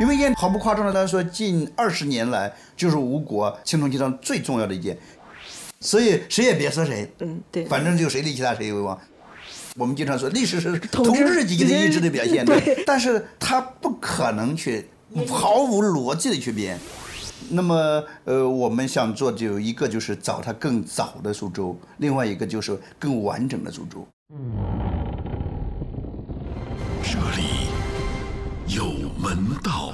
因为烟毫不夸张的来说，近二十年来就是吴国青铜器上最重要的一件，所以谁也别说谁，嗯，对，反正就谁立其他谁为王。我们经常说历史是统统治治阶级的意志的表现，对但是他不可能去毫无逻辑的去编。那么，呃，我们想做就有一个就是找它更早的苏州，另外一个就是更完整的苏州。这里有门道。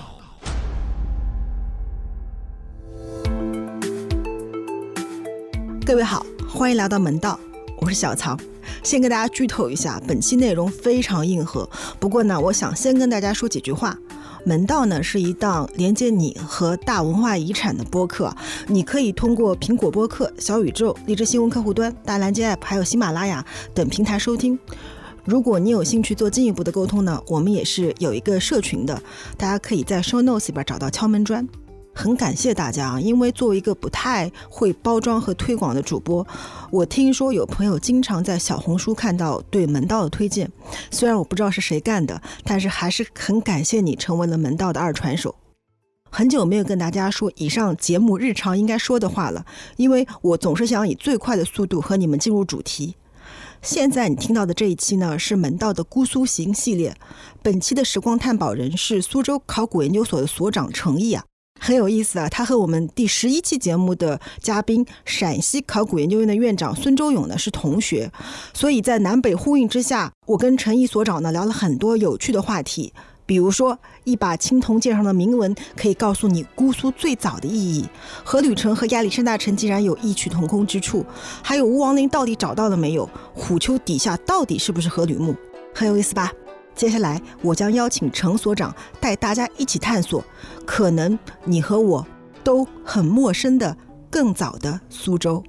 各位好，欢迎来到门道，我是小曹。先跟大家剧透一下，本期内容非常硬核。不过呢，我想先跟大家说几句话。门道呢是一档连接你和大文化遗产的播客，你可以通过苹果播客、小宇宙、荔枝新闻客户端、大蓝鲸 App 还有喜马拉雅等平台收听。如果你有兴趣做进一步的沟通呢，我们也是有一个社群的，大家可以在 Show Notes 里边找到敲门砖。很感谢大家啊！因为作为一个不太会包装和推广的主播，我听说有朋友经常在小红书看到对门道的推荐。虽然我不知道是谁干的，但是还是很感谢你成为了门道的二传手。很久没有跟大家说以上节目日常应该说的话了，因为我总是想以最快的速度和你们进入主题。现在你听到的这一期呢，是门道的姑苏行系列。本期的时光探宝人是苏州考古研究所的所长程毅啊。很有意思啊，他和我们第十一期节目的嘉宾陕西考古研究院的院长孙周勇呢是同学，所以在南北呼应之下，我跟陈毅所长呢聊了很多有趣的话题，比如说一把青铜剑上的铭文可以告诉你姑苏最早的意义，阖闾城和亚历山大城竟然有异曲同工之处，还有吴王陵到底找到了没有，虎丘底下到底是不是阖闾墓，很有意思吧？接下来，我将邀请程所长带大家一起探索，可能你和我都很陌生的更早的苏州。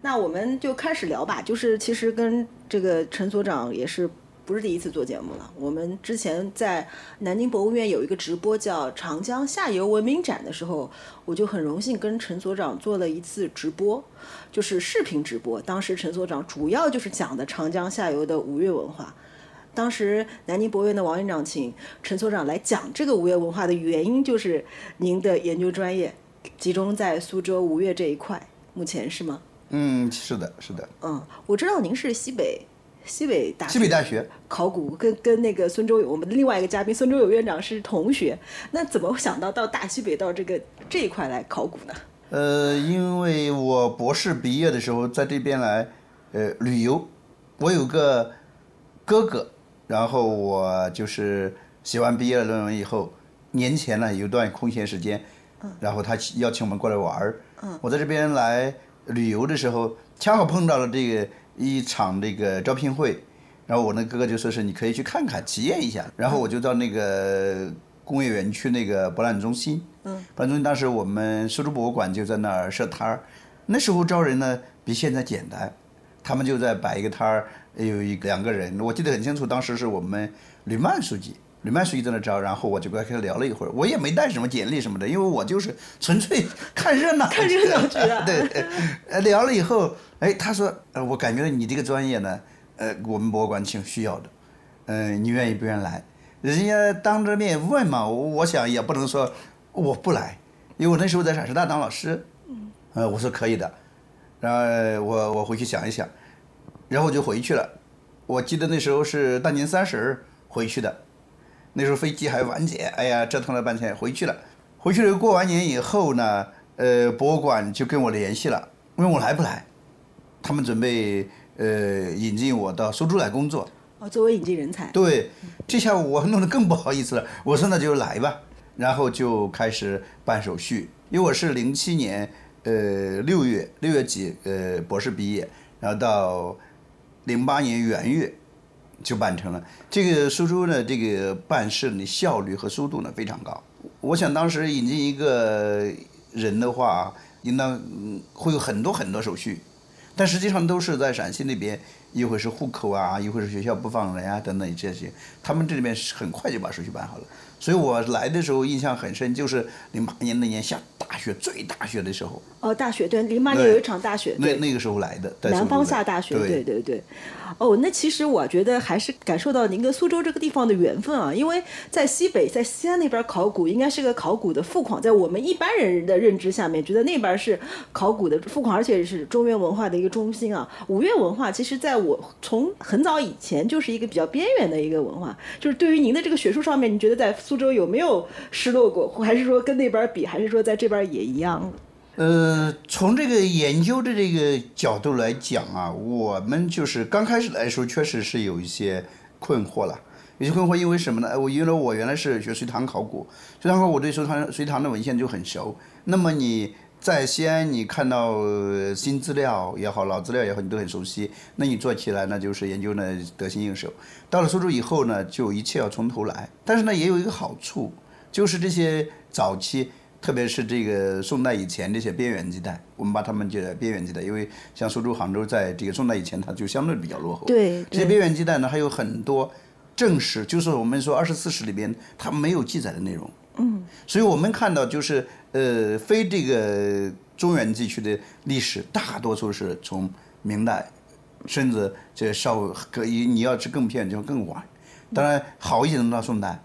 那我们就开始聊吧。就是其实跟这个陈所长也是不是第一次做节目了。我们之前在南京博物院有一个直播叫“长江下游文明展”的时候，我就很荣幸跟陈所长做了一次直播，就是视频直播。当时陈所长主要就是讲的长江下游的吴越文化。当时南京博物院的王院长请陈所长来讲这个吴越文化的原因，就是您的研究专业集中在苏州吴越这一块，目前是吗？嗯，是的，是的。嗯，我知道您是西北西北大学西北大学考古，跟跟那个孙周友，我们的另外一个嘉宾孙周友院长是同学，那怎么想到到大西北到这个这一块来考古呢？呃，因为我博士毕业的时候在这边来，呃，旅游，我有个哥哥。然后我就是写完毕业论文以后，年前呢有段空闲时间，然后他邀请我们过来玩儿。我在这边来旅游的时候，恰好碰到了这个一场那个招聘会，然后我那哥哥就说是你可以去看看，体验一下。然后我就到那个工业园区那个博览中心，博览中心当时我们苏州博物馆就在那儿设摊儿，那时候招人呢比现在简单，他们就在摆一个摊儿。有一两个人，我记得很清楚，当时是我们吕曼书记，吕曼书记在那招，然后我就跟他聊了一会儿，我也没带什么简历什么的，因为我就是纯粹看热闹。看热闹去啊！对，呃，聊了以后，哎，他说，呃，我感觉你这个专业呢，呃，我们博物馆挺需要的，嗯，你愿意不愿意来？人家当着面问嘛，我想也不能说我不来，因为我那时候在陕师大当老师，嗯，呃，我说可以的，然后我我回去想一想。然后我就回去了，我记得那时候是大年三十回去的，那时候飞机还晚点，哎呀，折腾了半天回去了。回去了过完年以后呢，呃，博物馆就跟我联系了，问我来不来，他们准备呃引进我到苏州来工作。哦，作为引进人才。对，这下我弄得更不好意思了，我说那就来吧，然后就开始办手续，因为我是零七年呃六月六月几呃博士毕业，然后到。零八年元月就办成了。这个苏州呢，这个办事的效率和速度呢非常高。我想当时引进一个人的话，应当会有很多很多手续，但实际上都是在陕西那边一会是户口啊，一会是学校不放人啊等等这些，他们这里面是很快就把手续办好了。所以我来的时候印象很深，就是零八年那年下大雪，最大雪的时候，哦，大雪对，零八年有一场大雪，对那那个时候来的，在南方下大雪，对对对对。哦，那其实我觉得还是感受到您跟苏州这个地方的缘分啊，因为在西北，在西安那边考古应该是个考古的富矿，在我们一般人的认知下面，觉得那边是考古的富矿，而且是中原文化的一个中心啊。五岳文化其实在我从很早以前就是一个比较边缘的一个文化，就是对于您的这个学术上面，你觉得在苏州有没有失落过，还是说跟那边比，还是说在这边也一样？呃，从这个研究的这个角度来讲啊，我们就是刚开始来说，确实是有一些困惑了。有些困惑，因为什么呢？我因为我原来是学隋唐考古，隋唐考古对隋唐隋唐的文献就很熟。那么你在西安，你看到呃新资料也好，老资料也好，你都很熟悉。那你做起来呢，就是研究呢得心应手。到了苏州以后呢，就一切要从头来。但是呢，也有一个好处，就是这些早期。特别是这个宋代以前这些边缘地带，我们把它们叫边缘地带，因为像苏州、杭州在这个宋代以前，它就相对比较落后。对这些边缘地带呢，还有很多正史，就是我们说二十四史里边它没有记载的内容。嗯，所以我们看到就是呃，非这个中原地区的历史，大多数是从明代，甚至这稍可以你要是更偏就更晚。当然好一点的到宋代，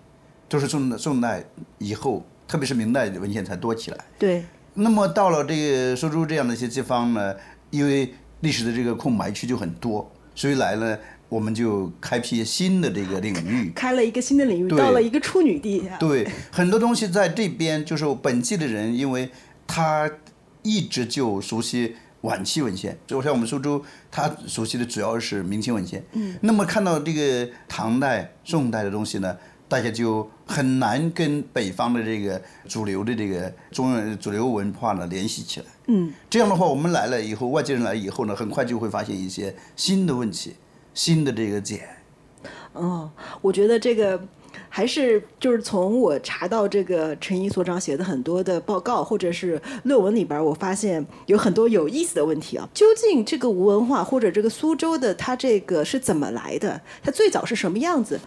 都是宋宋代以后。特别是明代的文献才多起来。对，那么到了这个苏州这样的一些地方呢，因为历史的这个空白区就很多，所以来了我们就开辟新的这个领域。开了一个新的领域，到了一个处女地。对，很多东西在这边就是本地的人，因为他一直就熟悉晚期文献，就像我们苏州，他熟悉的主要是明清文献。嗯。那么看到这个唐代、宋代的东西呢，大家就很难跟北方的这个主流的这个中原主流文化呢联系起来。嗯，这样的话，我们来了以后，外界人来以后呢，很快就会发现一些新的问题、新的这个茧。哦，我觉得这个还是就是从我查到这个陈毅所长写的很多的报告或者是论文里边儿，我发现有很多有意思的问题啊。究竟这个吴文化或者这个苏州的它这个是怎么来的？它最早是什么样子？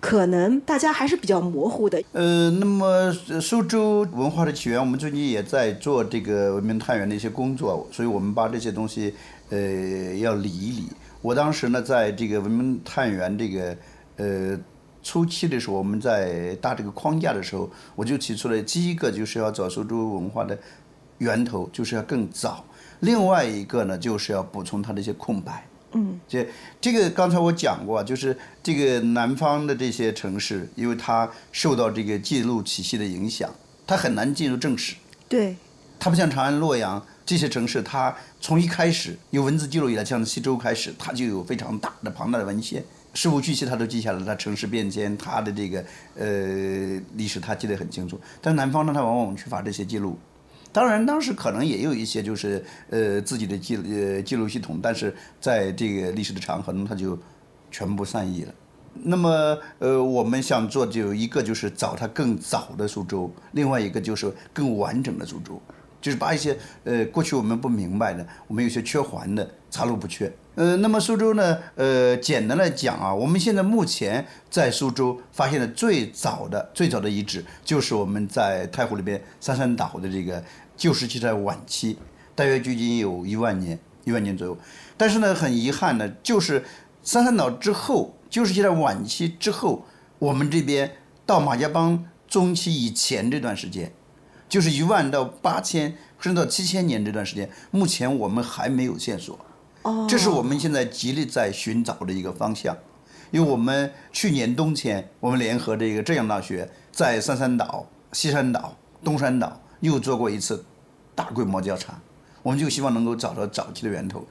可能大家还是比较模糊的。呃，那么呃苏州文化的起源，我们最近也在做这个文明探源的一些工作，所以我们把这些东西呃要理一理。我当时呢，在这个文明探源这个呃初期的时候，我们在搭这个框架的时候，我就提出了第一个就是要找苏州文化的源头，就是要更早；另外一个呢，就是要补充它的一些空白。嗯，这这个刚才我讲过啊，就是这个南方的这些城市，因为它受到这个记录体系的影响，它很难进入正史。对，它不像长安、洛阳这些城市，它从一开始有文字记录以来，像西周开始，它就有非常大的庞大的文献，事无巨细它都记下来，它城市变迁，它的这个呃历史它记得很清楚。但南方呢，它往往缺乏这些记录。当然，当时可能也有一些就是呃自己的记呃记录系统，但是在这个历史的长河中，它就全部散佚了。那么呃，我们想做就一个就是找它更早的苏州，另外一个就是更完整的苏州，就是把一些呃过去我们不明白的，我们有些缺环的查漏补缺。呃，那么苏州呢，呃，简单来讲啊，我们现在目前在苏州发现的最早的最早的遗址，就是我们在太湖里边三山岛的这个旧石器时代晚期，大约距今有一万年，一万年左右。但是呢，很遗憾呢，就是三山岛之后，旧石器时代晚期之后，我们这边到马家浜中期以前这段时间，就是一万到八千甚至到七千年这段时间，目前我们还没有线索。哦，这是我们现在极力在寻找的一个方向，因为我们去年冬天，我们联合这个浙江大学在三山岛、西山岛、东山岛又做过一次大规模调查，我们就希望能够找到早期的源头。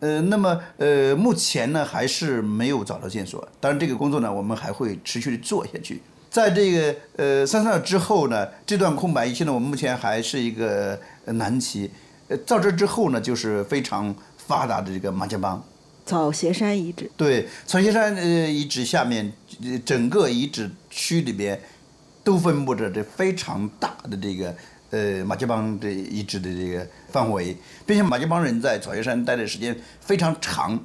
呃，那么呃，目前呢还是没有找到线索，当然这个工作呢，我们还会持续的做下去。在这个呃三三二之后呢，这段空白期呢，我们目前还是一个呃难题。呃，到这之后呢，就是非常发达的这个马家浜。草鞋山遗址。对，草鞋山呃遗址下面，呃整个遗址区里边，都分布着这非常大的这个呃马家浜的遗址的这个范围，并且马家浜人在草鞋山待的时间非常长，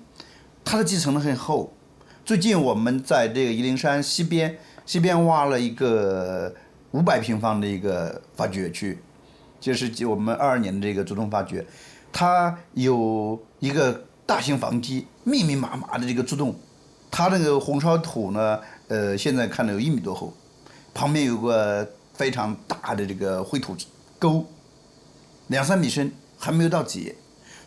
它的继承的很厚。最近我们在这个夷陵山西边西边挖了一个五百平方的一个发掘区，就是我们二二年的这个主动发掘，它有一个大型房基，密密麻麻的这个柱洞，它那个红烧土呢，呃，现在看到有一米多厚，旁边有个非常大的这个灰土沟，两三米深，还没有到底。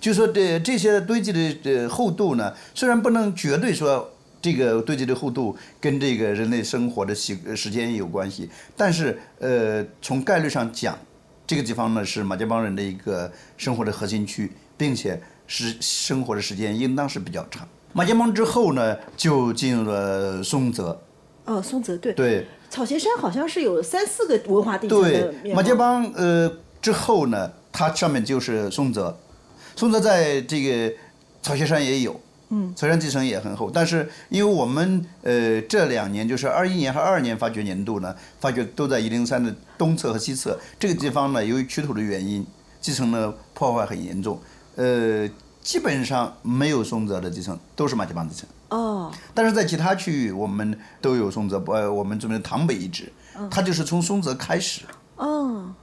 就说这这些堆积的呃厚度呢，虽然不能绝对说这个堆积的厚度跟这个人类生活的时时间有关系，但是呃从概率上讲，这个地方呢是马家浜人的一个生活的核心区，并且是生活的时间应当是比较长。马家浜之后呢，就进入了松泽，哦，松泽对，对。草鞋山好像是有三四个文化地区对，马家浜呃之后呢，它上面就是松泽，松泽在这个草鞋山也有，嗯，草山地层也很厚，但是因为我们呃这两年就是二一年和二二年发掘年度呢，发掘都在夷陵山的东侧和西侧这个地方呢，由于取土的原因，地层呢破坏很严重，呃，基本上没有松泽的地层，都是马家浜地层。哦，但是在其他区域，我们都有松泽，呃，我们这边的塘北遗址，它就是从松泽开始。哦，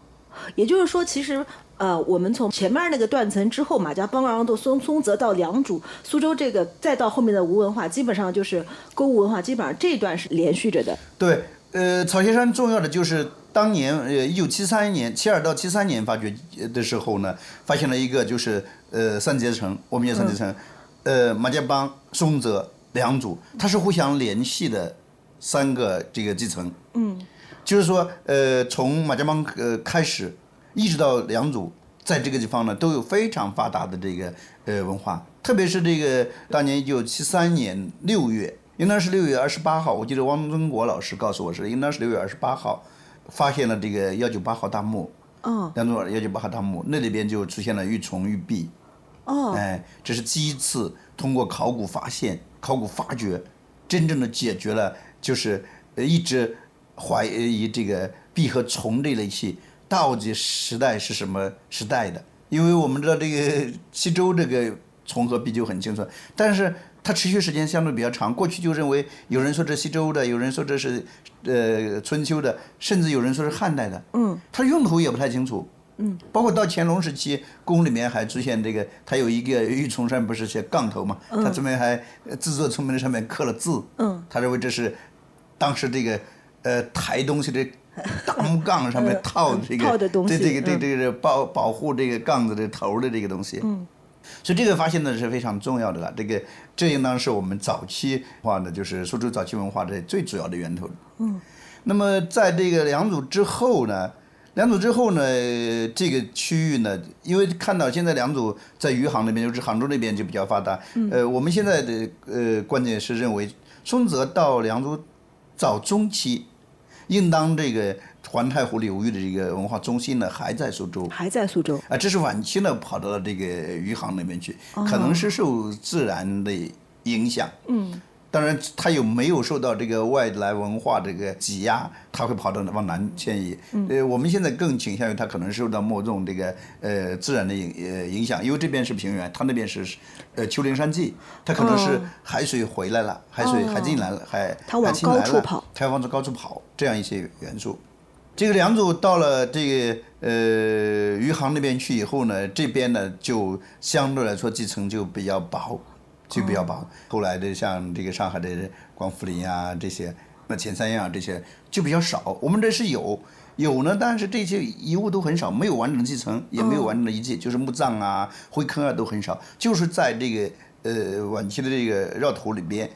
也就是说，其实呃，我们从前面那个断层之后，马家浜，然后到松松泽到良渚、苏州这个，再到后面的吴文化，基本上就是勾吴文化，基本上这一段是连续着的。对，呃，草鞋山重要的就是当年呃一九七三年七二到七三年发掘呃的时候呢，发现了一个就是呃三阶层，我们叫三阶层，呃马家浜、松泽、良渚，它是互相联系的三个这个基层。嗯，就是说呃从马家浜呃开始，一直到良渚，在这个地方呢都有非常发达的这个呃文化，特别是这个当年一九七三年六月，应当是六月二十八号，我记得汪曾国老师告诉我是应当是六月二十八号，发现了这个幺九八号大墓，嗯良渚幺九八号大墓，那里边就出现了玉琮玉璧，哦，哎，这是第一次通过考古发现、考古发掘，真正的解决了就是呃一直怀疑这个璧和虫这类器到底时代是什么时代的，因为我们知道这个西周这个虫和璧就很清楚，但是它持续时间相对比较长，过去就认为有人说这西周的，有人说这是呃春秋的，甚至有人说是汉代的，嗯，它用途也不太清楚。嗯，包括到乾隆时期，宫里面还出现这个，它有一个玉琮上不是写杠头嘛，它这边还呃制作聪明的上面刻了字，嗯，他认为这是当时这个呃抬东西的大木杠上面套的这个 套的东西这这个这嗯这个保保护这个杠子的头的这个东西，嗯，所以这个发现呢是非常重要的了。这个这应当是我们早期文化的，就是苏州早期文化的最主要的源头。嗯，那么在这个良渚之后呢，良渚之后呢，这个区域呢，因为看到现在良渚在余杭那边，就是杭州那边就比较发达。嗯呃，我们现在的呃观点是认为，松泽到良渚早中期，应当这个环太湖流域的这个文化中心呢还在苏州。还在苏州。啊，这是晚期呢跑到了这个余杭那边去，可能是受自然的影响。嗯，当然它有没有受到这个外来文化这个挤压，它会跑到往南迁移。呃，我们现在更倾向于它可能受到某种这个呃自然的影呃影响，因为这边是平原，它那边是呃丘陵山系，它可能是哦海水回来了，海水海进来了，海它往高处跑，它要往高处跑，这样一些元素。这个良渚到了这个呃余杭那边去以后呢，这边呢就相对来说地层就比较薄，就比较薄。后来的像这个上海的广富林啊这些，那前三样这些就比较少。我们这是有有呢，但是这些遗物都很少，没有完整的继承，也没有完整的遗迹，就是墓葬啊、灰坑啊都很少，就是在这个呃晚期的这个绕土里边，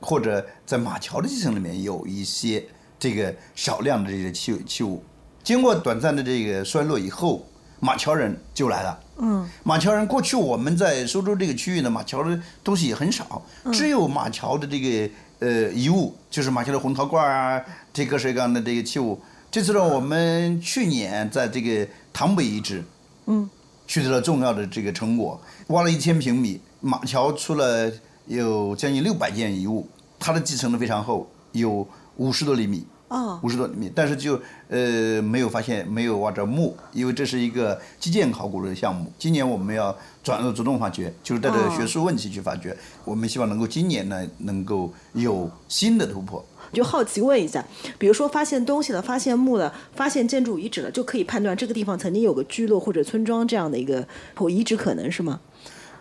或者在马桥的继承里面有一些这个少量的这些器器物。经过短暂的这个衰落以后，马桥人就来了。嗯，马桥人过去我们在苏州这个区域呢，马桥的东西也很少，只有马桥的这个呃遗物，就是马桥的红陶罐啊，这各式各样的这个器物。这次呢，我们去年在这个塘北遗址，嗯，取得了重要的这个成果，挖了一千平米，马桥出了有将近六百件遗物，它的继承的非常厚，有五十多厘米。哦，五十多米，但是就呃没有发现没有挖着墓，因为这是一个基建考古的项目。今年我们要转入主动发掘，就是带着哦学术问题去发掘。我们希望能够今年呢能够有新的突破。就好奇问一下，比如说发现东西了、发现墓了、发现建筑遗址了，就可以判断这个地方曾经有个聚落或者村庄这样的一个或遗址可能是吗？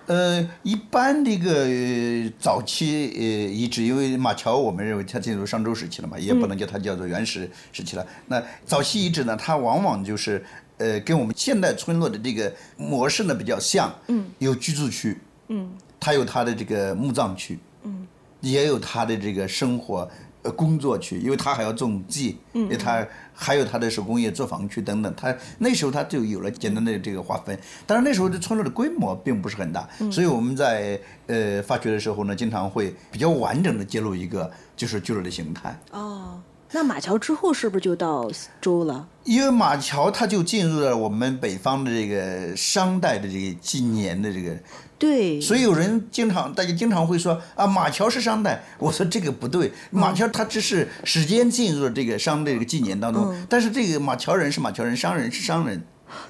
呃，一般这个呃早期呃遗址，因为马桥我们认为它进入商周时期了嘛，也不能叫它叫做原始时期了。那早期遗址呢，它往往就是呃跟我们现代村落的这个模式呢比较像，嗯，有居住区，嗯，它有它的这个墓葬区，嗯，也有它的这个生活呃工作区，因为他还要种地，嗯，因为它还有他的手工业作坊区等等，他那时候他就有了简单的这个划分。但是那时候的村落的规模并不是很大，所以我们在呃发掘的时候呢，经常会比较完整的揭露一个就是聚落的形态。哦，那马桥之后是不是就到周了？因为马桥它就进入了我们北方的这个商代的这个纪年的这个对，所以有人经常，大家经常会说啊，马桥是商代。我说这个不对，马桥它只是时间进入了这个商的这个纪年当中，但是这个马桥人是马桥人，商人是商人。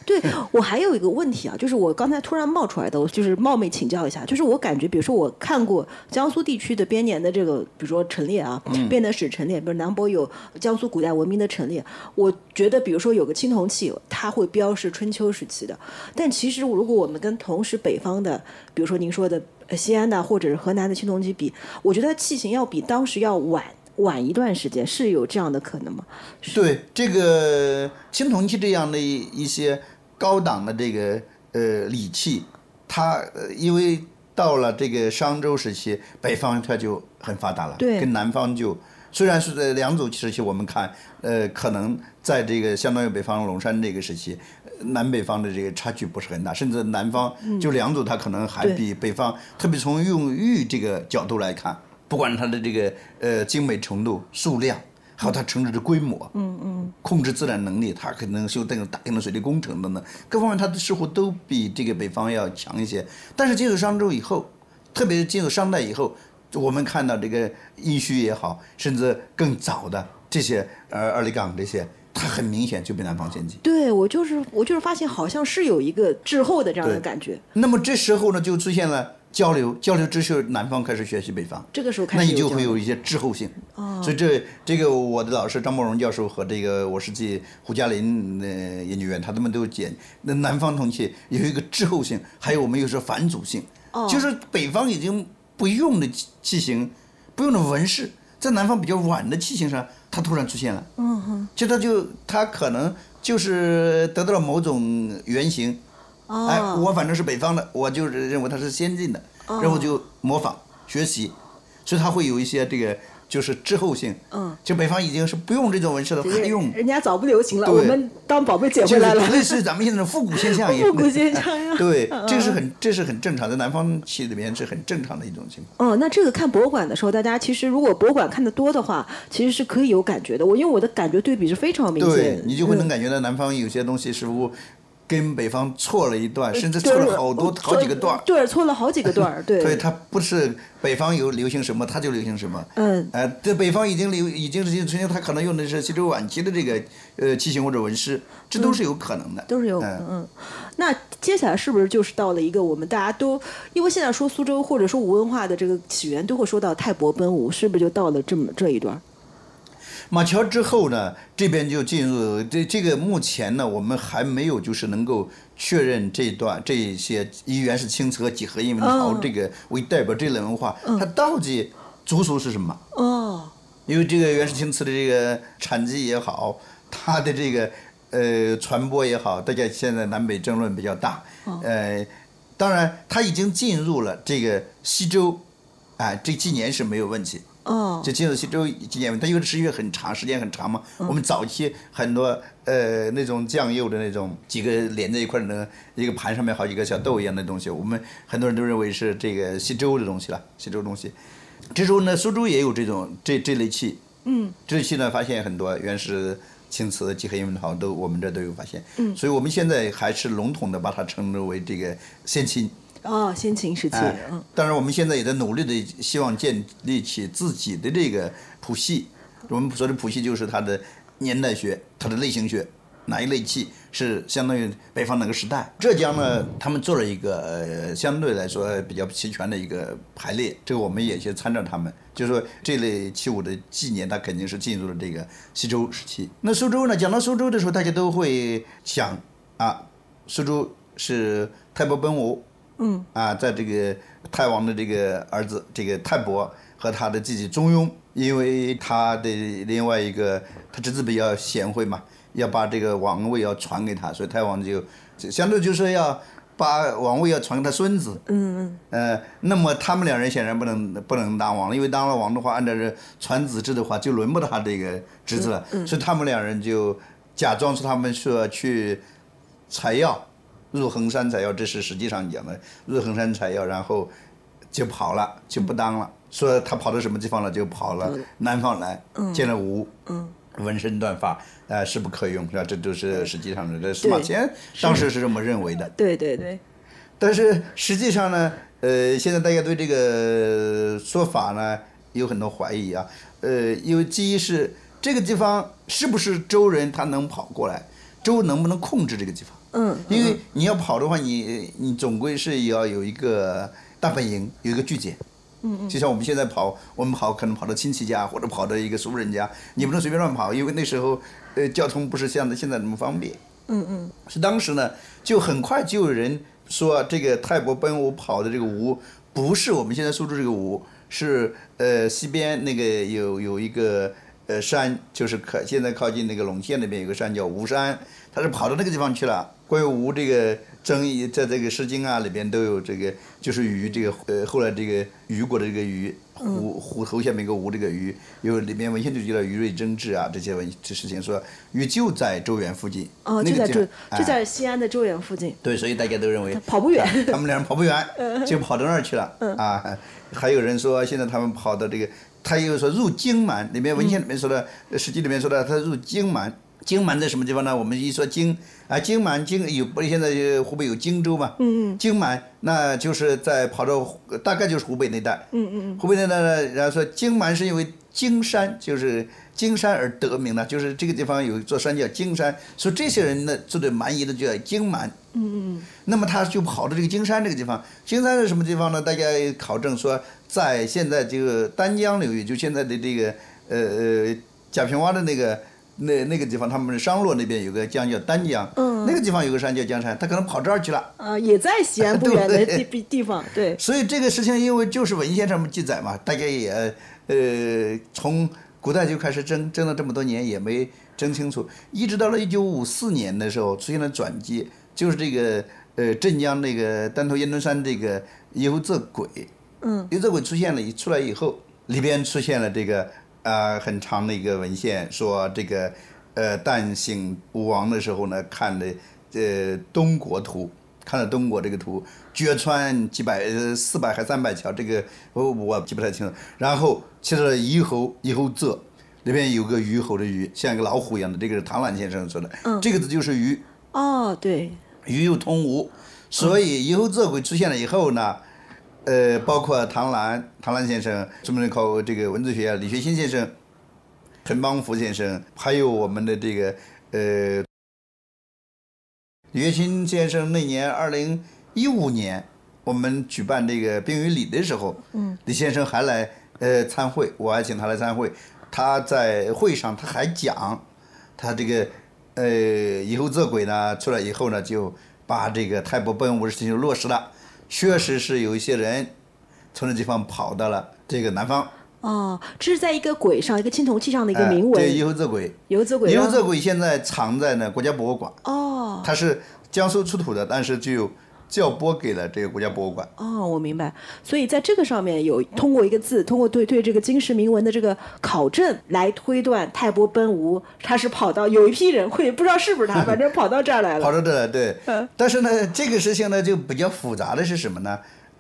对我还有一个问题啊，就是我刚才突然冒出来的，我就是冒昧请教一下，就是我感觉，比如说我看过江苏地区的编年的这个，比如说陈列啊，编年史陈列，比如南博有江苏古代文明的陈列，我觉得，比如说有个青铜器，它会标示春秋时期的，但其实如果我们跟同时北方的，比如说您说的呃西安的或者是河南的青铜器比，我觉得它器型要比当时要晚。晚一段时间是有这样的可能吗？对这个青铜器这样的一一些高档的这个呃礼器，它呃因为到了这个商周时期，北方它就很发达了，对跟南方就虽然是在两组时期，我们看呃可能在这个相当于北方龙山这个时期，呃南北方的这个差距不是很大，甚至南方就两组它可能还比北方，特别从用玉这个角度来看，不管它的这个呃精美程度、数量。还有它城市的规模，嗯嗯，控制自然能力，它可能修这种大型的水利工程等等，各方面它的似乎都比这个北方要强一些。但是进入商周以后，特别是进入商代以后，我们看到这个殷墟也好，甚至更早的这些呃二里岗这些，它很明显就比南方先进。对我就是我就是发现好像是有一个滞后的这样的感觉，那么这时候呢，就出现了交流，交流之后，南方开始学习北方。这个时候开那你就会有一些滞后性。所以这这个我的老师张伯荣教授和这个我是记胡嘉林呃研究员，他们都讲，那南方铜器有一个滞后性，还有我们又是反祖性，哦就是北方已经不用的器器型，不用的纹饰，在南方比较晚的器型上，它突然出现了。嗯哼，就它就它可能就是得到了某种原型。哦哎，我反正是北方的，我就是认为它是先进的，然后就模仿学习，所以它会有一些这个就是滞后性。嗯，就北方已经是不用这种纹饰了，还用，人家早不流行了，我们当宝贝捡回来了。是类似于咱们现在的复古现象一样。复古现象呀对嗯，这是很这是很正常，在南方期里面是很正常的一种情况。哦，那这个看博物馆的时候，大家其实如果博物馆看的多的话，其实是可以有感觉的。我因为我的感觉对比是非常明显对，你就会能嗯感觉到南方有些东西似乎跟北方错了一段，甚至错了好多好几个段儿。对，错了好几个段儿，对，所以它不是北方有流行什么，它就流行什么。嗯呃，这北方已经流已经是曾经，它可能用的是西周晚期的这个呃器型或者纹饰，这都是有可能的。都是有可嗯能。嗯，那接下来是不是就是到了一个我们大家都，因为现在说苏州或者说吴文化的这个起源，都会说到泰伯奔吴，是不是就到了这么这一段儿？马桥之后呢，这边就进入这这个目前呢，我们还没有就是能够确认这段这些以原始青瓷和几何印文陶哦这个为代表这类文化，它到底族俗是什么？哦，因为这个原始青瓷的这个产地也好，它的这个呃传播也好，大家现在南北争论比较大。呃，当然它已经进入了这个西周，啊、这纪年是没有问题。哦，就进入西周纪年，它因为时间很长，时间很长嘛。我们早期很多呃那种酱釉的那种几个连在一块儿的那个一个盘上面好几个小豆一样的东西，我们很多人都认为是这个西周的东西了，西周东西。这时候呢，苏州也有这种这这类器，嗯，这类器呢发现很多原始青瓷、几何印文陶都我们这都有发现，嗯，所以我们现在还是笼统的把它称之为这个先秦。哦，先秦时期，哎嗯，当然我们现在也在努力的希望建立起自己的这个谱系，我们说的谱系就是它的年代学，它的类型学，哪一类器是相当于北方哪个时代。浙江呢，他们做了一个呃相对来说比较齐全的一个排列，这个我们也去参照他们，就是说这类器物的纪年，它肯定是进入了这个西周时期。那苏州呢，讲到苏州的时候，大家都会想啊，苏州是太伯奔吴。嗯啊，在这个泰王的这个儿子这个泰伯和他的弟弟中庸，因为他的另外一个他侄子比较贤惠嘛，要把这个王位要传给他，所以泰王就就相对就是要把王位要传给他孙子。嗯嗯。呃，那么他们两人显然不能不能当王了，因为当了王的话，按照这传子制的话，就轮不到他这个侄子了。嗯。所以他们两人就假装说他们说去采药。入衡山采药，这是实际上讲的入衡山采药，然后就跑了，就不当了。说他跑到什么地方了，就跑了南方来，见了吴，纹身断发，呃，势不可用，是吧？这都是实际上的。这司马迁当时是这么认为的。对对对。但是实际上呢，呃，现在大家对这个说法呢有很多怀疑啊。呃，因为第一是这个地方是不是周人他能跑过来，周能不能控制这个地方？嗯，因为你要跑的话，你你总归是要有一个大本营，有一个据点。嗯嗯。就像我们现在跑，我们跑可能跑到亲戚家或者跑到一个熟人家，你不能随便乱跑，因为那时候呃交通不是像现在那么方便。嗯嗯。是当时呢，就很快就有人说这个泰伯奔吴跑的这个吴，不是我们现在苏州这个吴，是呃西边那个有有一个呃山，就是靠现在靠近那个陇县那边有个山叫吴山，他是跑到那个地方去了。关于吴这个争议，在这个《诗经》啊里边都有这个，就是虞这个呃后来这个虞国的这个虞，胡胡头下面一个吴这个虞，有里面文献就记了虞瑞争执啊这些文这事情说禹就在周原附近，哦就在周就在西安的周原附近，对，所以大家都认为跑不远，他们俩人跑不远，就跑到那儿去了啊。还有人说现在他们跑到这个，他又说入荆蛮，里面文献里面说的，《史记》里面说的他入荆蛮。荆蛮在什么地方呢？我们一说荆啊，荆蛮荆有不现在湖北有荆州嘛？嗯嗯。荆蛮那就是在跑到大概就是湖北那带。嗯嗯嗯。湖北那带呢，然后说荆蛮是因为荆山就是荆山而得名的，就是这个地方有一座山叫荆山，所以这些人呢做的蛮夷的就叫荆蛮。嗯嗯嗯。那么他就跑到这个荆山这个地方，荆山是什么地方呢？大家考证说，在现在这个丹江流域，就现在的这个呃呃贾平凹的那个。那那个地方，他们商洛那边有个江叫丹江，那个地方有个山叫江山，他可能跑这儿去了。啊，也在西安不远的 地地方，对。所以这个事情，因为就是文献上面记载嘛，大家也呃从古代就开始争，争了这么多年也没争清楚，一直到了一九五四年的时候出现了转机，就是这个呃镇江那个丹头烟墩山这个游泽鬼，嗯，游泽鬼出现了，一出来以后，里边出现了这个。啊，很长的一个文献说，这个呃，旦醒吴王的时候呢，看的呃东国图，看了东国这个图，决穿几百呃四百还三百桥，这个我我记不太清楚。然后去了虞侯，虞侯泽那边有个虞侯的虞，像一个老虎一样的，这个是唐兰先生说的，这个字就是虞。哦，对。虞又通吴，所以虞侯泽会出现了以后呢。呃，包括唐兰、唐兰先生，著名的考这个文字学家李学新先生、陈邦福先生，还有我们的这个呃，李学新先生那年二零一五年，我们举办这个冰与礼的时候，嗯，李先生还来呃参会，我还请他来参会，他在会上他还讲，他这个呃以后做鬼呢出来以后呢，就把这个太伯奔五的事情落实了。确实是有一些人从那地方跑到了这个南方。哦，这是在一个轨上，一个青铜器上的一个铭文。对，游子轨。游子轨。游子轨现在藏在呢国家博物馆。哦。它是江苏出土的，但是就调拨给了这个国家博物馆。哦，我明白。所以在这个上面有通过一个字，通过对对这个金石铭文的这个考证来推断泰伯奔吴，他是跑到有一批人会不知道是不是他，反正跑到这儿来了。跑到这儿来，对。但是呢，这个事情呢就比较复杂的是什么呢？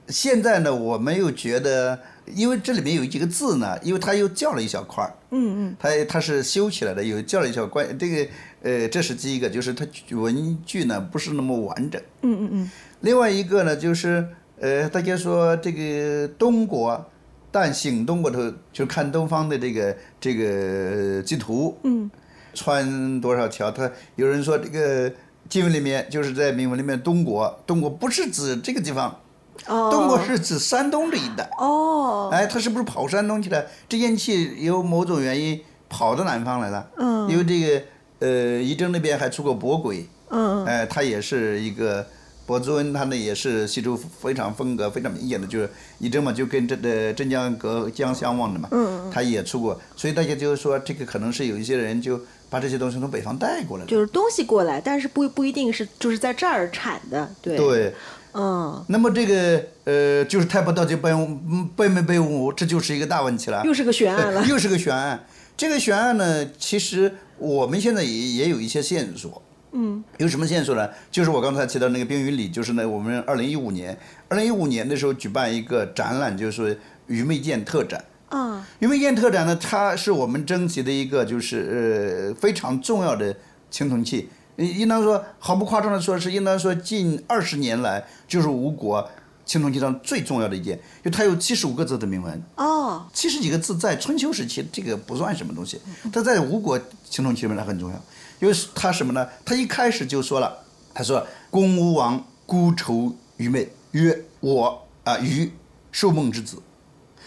现在呢，我们又觉得，因为这里面有几个字呢，因为它又叫了一小块儿。嗯嗯。它它是修起来的，有叫了一小块，这个呃，这是第一个，就是它文句呢不是那么完整。嗯嗯嗯。另外一个呢，就是呃，大家说这个东国，但醒东国头就是看东方的这个这个地图，嗯，穿多少桥？他有人说这个经文里面就是在铭文里面东国，东国不是指这个地方，哦，东国是指山东这一带。哦，哎，他是不是跑山东去了？这烟气由某种原因跑到南方来了。嗯因为这个呃，仪征那边还出过伯轨，嗯哎，他也是一个伯祖恩，他呢也是西周非常风格非常明显的，就是你这嘛，就跟这个镇江隔江相望的嘛。嗯他也出过，所以大家就是说，这个可能是有一些人就把这些东西从北方带过来了。就是东西过来，但是不不一定是就是在这儿产的，对，，对，嗯，那么这个呃，就是太伯到底背嗯背没被误，这就是一个大问题了。又是个悬案了，又是个悬案。这个悬案呢，其实我们现在也也有一些线索。嗯，有什么线索呢？就是我刚才提到那个冰云里，就是呢，我们二零一五年，二零一五年的时候举办一个展览，就是愚昧剑特展。啊，愚昧剑特展呢，它是我们征集的一个就是呃非常重要的青铜器。应应当说，毫不夸张的说，是应当说近二十年来，就是吴国青铜器上最重要的一件，因为它有七十五个字的铭文。哦，七十几个字在春秋时期这个不算什么东西，它在吴国青铜器里面它很重要，因为他什么呢？他一开始就说了，他说公吴王孤愁愚昧，曰我啊虞寿梦之子，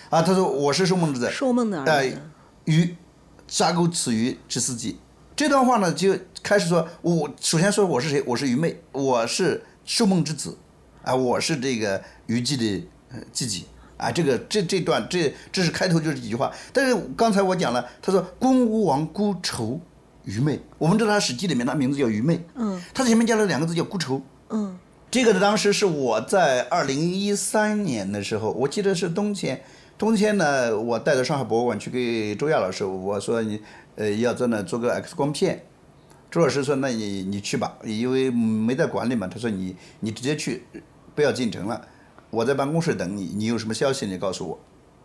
啊他说我是受梦之子，受梦的儿哎子，虞杀狗此鱼之司机。这段话呢就开始说，我首先说我是谁？我是愚昧，我是受梦之子，啊，我是这个虞姬的呃季姬。啊，这个这这段这这是开头就是几句话，但是刚才我讲了，他说公吴王孤愁愚昧，我们知道他《史记》里面他名字叫愚昧，嗯，他前面加了两个字叫孤愁，嗯，这个呢，当时是我在二零一三年的时候，我记得是冬天。冬天呢，我带着上海博物馆去给周亚老师，我说你呃要在那做个 X 光片。周老师说：“那你你去吧，因为没在馆里嘛。”他说你：“你直接去，不要进城了，我在办公室等你。你有什么消息你告诉我。”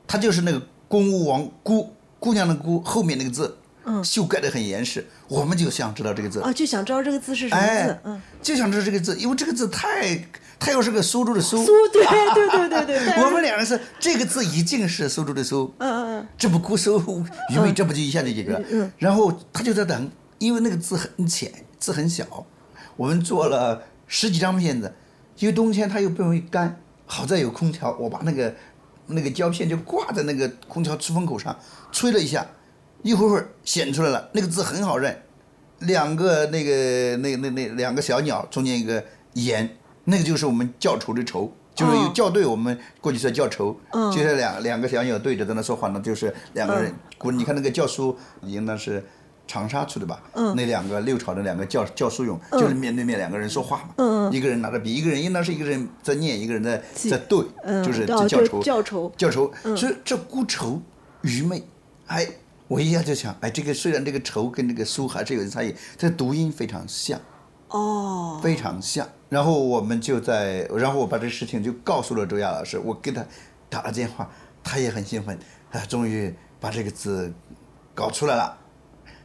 他就是那个公务王姑姑娘的姑后面那个字，嗯，修改的很严实，我们就想知道这个字。啊，就想知道这个字是什么字哎，，嗯，就想知道这个字，因为这个字太，它又是个苏州的苏，苏，对对对对 对，我们两个是这个字一定是苏州的苏，嗯嗯嗯，这不孤苏，因为，这不就一下就解决了？然后他就在等，因为那个字很浅，字很小，我们做了十几张片子，因为冬天它又不容易干，好在有空调，我把那个那个胶片就挂在那个空调出风口上，吹了一下，一会儿会儿显出来了，那个字很好认，两个那个那那那两个小鸟中间一个言，那个就是我们教愁的愁。就是有哦校对，我们过去说教愁，嗯就是两两个小鸟对着在那说话呢，就是两个人你看那个教书，应当是长沙出的吧？嗯那两个六朝的两个教教书俑，就是面对面两个人说话嘛。一个人拿着笔，一个人应当是一个人在念，一个人在在对，嗯就是教愁。教愁所以这孤愁愚昧，哎，我一下就想，哎，这个虽然这个愁跟这个苏还是有差异，这读音非常像。哦，非常像。然后我们就在，然后我把这事情就告诉了周亚老师，我给他打了电话，他也很兴奋，啊，终于把这个字搞出来了。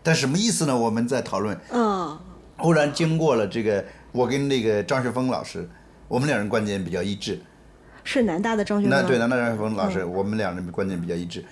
但什么意思呢？我们在讨论。嗯，忽然经过了这个，我跟那个张学峰老师，我们两人观点比较一致。是南大的张学峰，那对，南大张学峰老师，我们两人观点比较一致。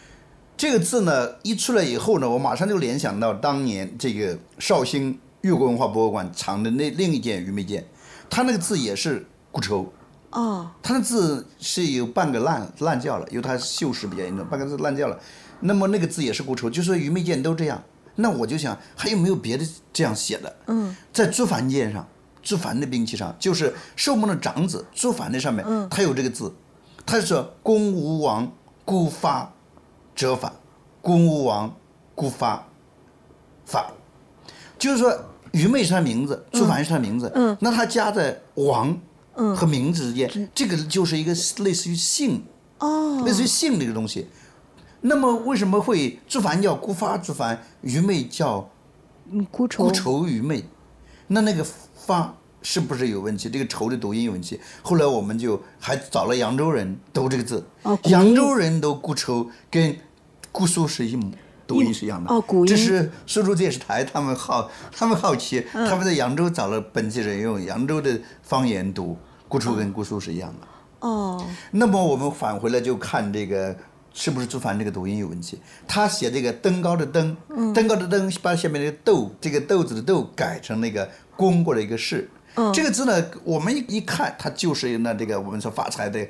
这个字呢，一出来以后呢，我马上就联想到当年这个绍兴越国文化博物馆藏的那另一件愚昧剑，它那个字也是孤愁，哦，它的字是有半个烂烂掉了，因为它锈蚀比较严重，半个字烂掉了。那么那个字也是孤愁，就说愚昧剑都这样，那我就想还有没有别的这样写的？嗯，在朱凡剑上，朱凡的兵器上，就是寿梦的长子朱凡的上面，嗯。他有这个字，他说“公吴王孤发折返”，公吴王孤发法，就是说愚昧是他名字，朱凡是他名字，嗯那他加在王和名字之间，这个就是一个类似于姓，哦，类似于姓这个东西。那么为什么会朱凡叫孤发朱凡，愚昧叫嗯，孤愁，孤愁愚昧？那那个发是不是有问题？这个愁的读音有问题。后来我们就还找了扬州人读这个字，哦扬州人读孤愁跟姑苏是一模。读音是一样的哦古音这是苏州电视台他们好，他们好奇，嗯他们在扬州找了本地人用扬州的方言读，姑苏跟姑苏是一样的。哦，那么我们返回来就看这个是不是朱凡这个读音有问题？他写这个登高的登，登高的登，把下面那个豆，这个豆子的豆改成那个功过的一个士。这个字呢，我们一一看，它就是那这个我们说发财的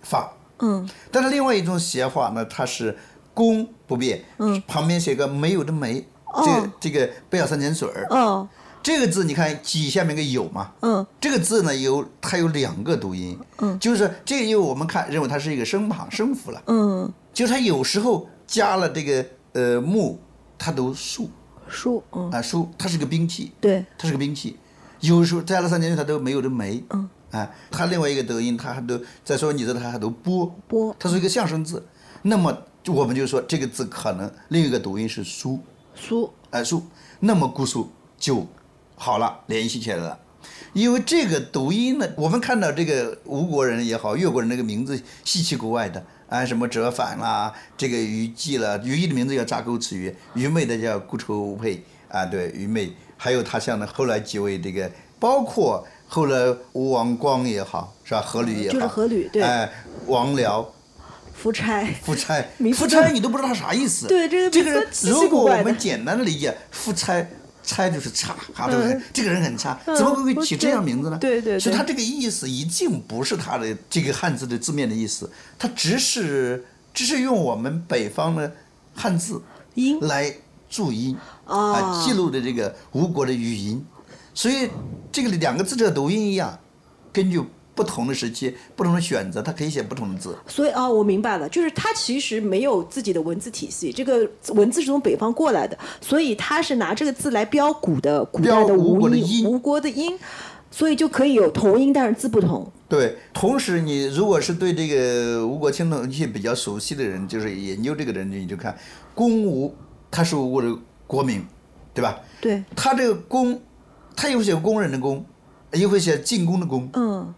发。嗯，但是另外一种写法呢，它是弓不变，嗯，旁边写个没有的没，这个这个不要三点水儿。哦，这个字你看几下面个有嘛？嗯，这个字呢有它有两个读音，嗯，就是这个因为我们看认为它是一个声旁声符了，嗯，就是它有时候加了这个呃木，它读树，树，嗯，啊竖，它是个兵器，对，它是个兵器，有时候加了三点水它都没有的没，嗯，啊，它另外一个读音它还都再说你知道它还都波波它是一个象声字，那么我们就说这个字可能另一个读音是苏，苏，哎苏，那么姑苏就好了，联系起来了。因为这个读音呢，我们看到这个吴国人也好，越国人那个名字稀奇古怪的，啊，什么折返啦，这个虞姬了，虞姬的名字叫扎钩词鱼，愚昧的叫孤愁无佩，啊，对，愚昧，还有他像呢后来几位这个，包括后来吴王光也好，是吧？阖闾也好，就是阖闾对哎，王僚。夫差，夫差，夫差你都不知道他啥意思。对这个这个人如果我们简单的理解，夫差，差就是差，啊，对不对？嗯？这个人很差，嗯怎么会不起这样名字呢？对对对。所以他这个意思已经不是他的这个汉字的字面的意思，他只是只是用我们北方的汉字音。来注音哦啊，记录的这个吴国的语音，所以这个两个字的读音一样，根据不同的时期、不同的选择，他可以写不同的字。所以啊，我明白了，就是他其实没有自己的文字体系，这个文字是从北方过来的，所以他是拿这个字来标古的古代的吴国的音，吴国的音，所以就可以有同音，但是字不同。对，同时你如果是对这个吴国青铜器比较熟悉的人，就是研究这个人，你就看公吴，他是吴国的国名，对吧？对，他这个公，他又写工人的工，又会写进攻的攻。嗯，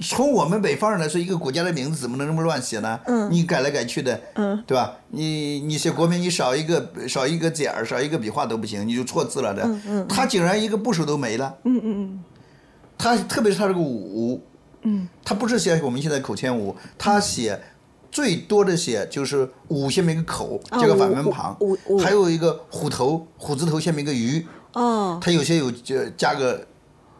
从我们北方人来说，一个国家的名字怎么能这么乱写呢？嗯你改来改去的，嗯，对吧？你你写国名，你少一个少一个点儿，少一个笔画都不行，你就错字了的。嗯嗯他竟然一个部首都没了。嗯嗯他特别是他这个五，嗯，他不是写我们现在口签五，他写最多的写就是五下面一个口，啊加个反文旁还有一个虎头，虎字头下面一个鱼，嗯，哦，他有些有加加个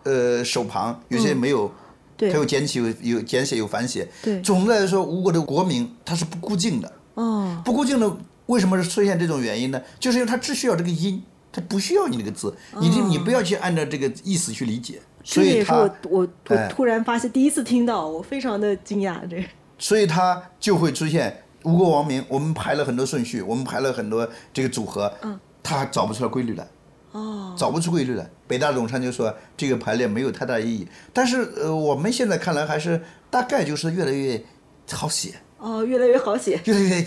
呃手旁，有些没有。嗯对它有简写有有简写有繁写。对总的来说，吴国的国名它是不固定的，哦，不固定的为什么是出现这种原因呢？就是因为它只需要这个音，它不需要你那个字，你这你不要去按照这个意思去理解。所以它这个也是我我突然发现，第一次听到，我非常的惊讶。这所以它就会出现吴国王名。我们排了很多顺序，我们排了很多这个组合，嗯，它找不出来规律来，哦，找不出规律来。北大总参就说这个排列没有太大意义，但是呃，我们现在看来还是大概就是越来越好写，哦，越来越好写。越来越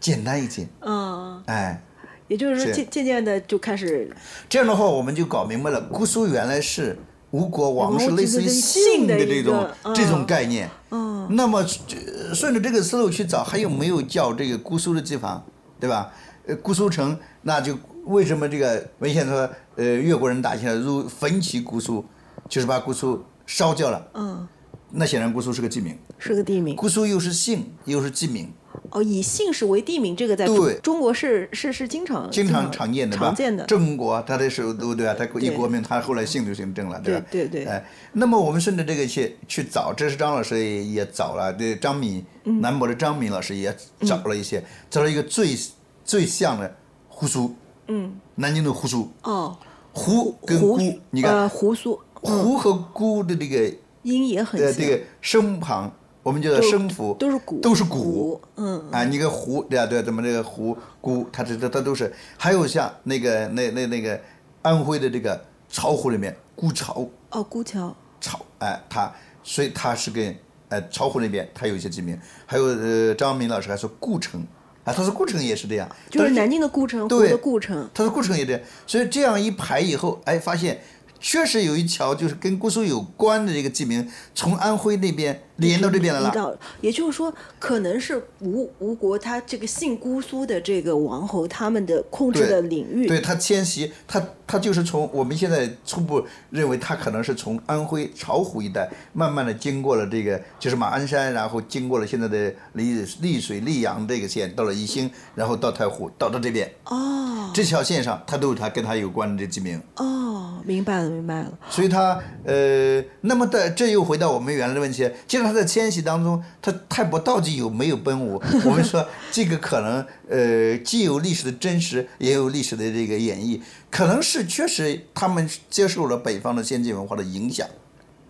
简单一些。嗯，哎，也就是说渐渐渐的就开始这样的话我们就搞明白了，姑苏原来是吴国王，王是类似于之姓姓的这种嗯这种概念。嗯那么呃顺着这个思路去找，还有没有叫这个姑苏的地方，对吧？呃，姑苏城，那就为什么这个文献说，呃，越国人打进来如焚其姑苏，就是把姑苏烧掉了。嗯，那显然姑苏是个地名，是个地名。姑苏又是姓又是地名，哦，以姓氏为地名，这个在中对中国是是是经常经常常见的吧？常见的。郑国他的首都对吧？他一国名，他后来姓就姓郑了，对吧？对对对哎，那么我们顺着这个去去找，这是张老师也也找了，对张敏，嗯南博的张敏老师也找了一些，找了一个最最像的姑苏，嗯，南京的胡苏，哦，胡跟胡姑，你看。呃胡苏胡和姑的这个音也很像，呃这个声旁，我们叫做声符，都是鼓。都是鼓。嗯。啊，你个胡对啊对啊，怎么这个胡姑，它这这它都是，还有像那个那那那个安徽的这个巢湖里面孤巢。哦，孤桥巢，哎，它所以它是跟呃巢湖那边它有一些地名，还有呃张明老师还说故城啊，他说故城也是这样，就是南京的故城，湖对的故城。它的故城也这样，所以这样一排以后，哎，发现确实有一条就是跟姑苏有关的这个地名，从安徽那边连到这边来了。也就是说，可能是吴吴国他这个姓姑苏的这个王侯他们的控制的领域，对他迁徙，他他就是从我们现在初步认为他可能是从安徽巢湖一带，慢慢的经过了这个就是马鞍山，然后经过了现在的丽丽水、溧阳这个县，到了宜兴，然后到太湖，到到这边，哦这条线上他都有他跟他有关的这几名。哦，明白了明白了，所以他呃，那么的这又回到我们原来的问题，既然他在迁徙当中，他太伯到底有没有奔吴？我们说这个可能呃，既有历史的真实，也有历史的这个演绎，可能是确实他们接受了北方的先进文化的影响，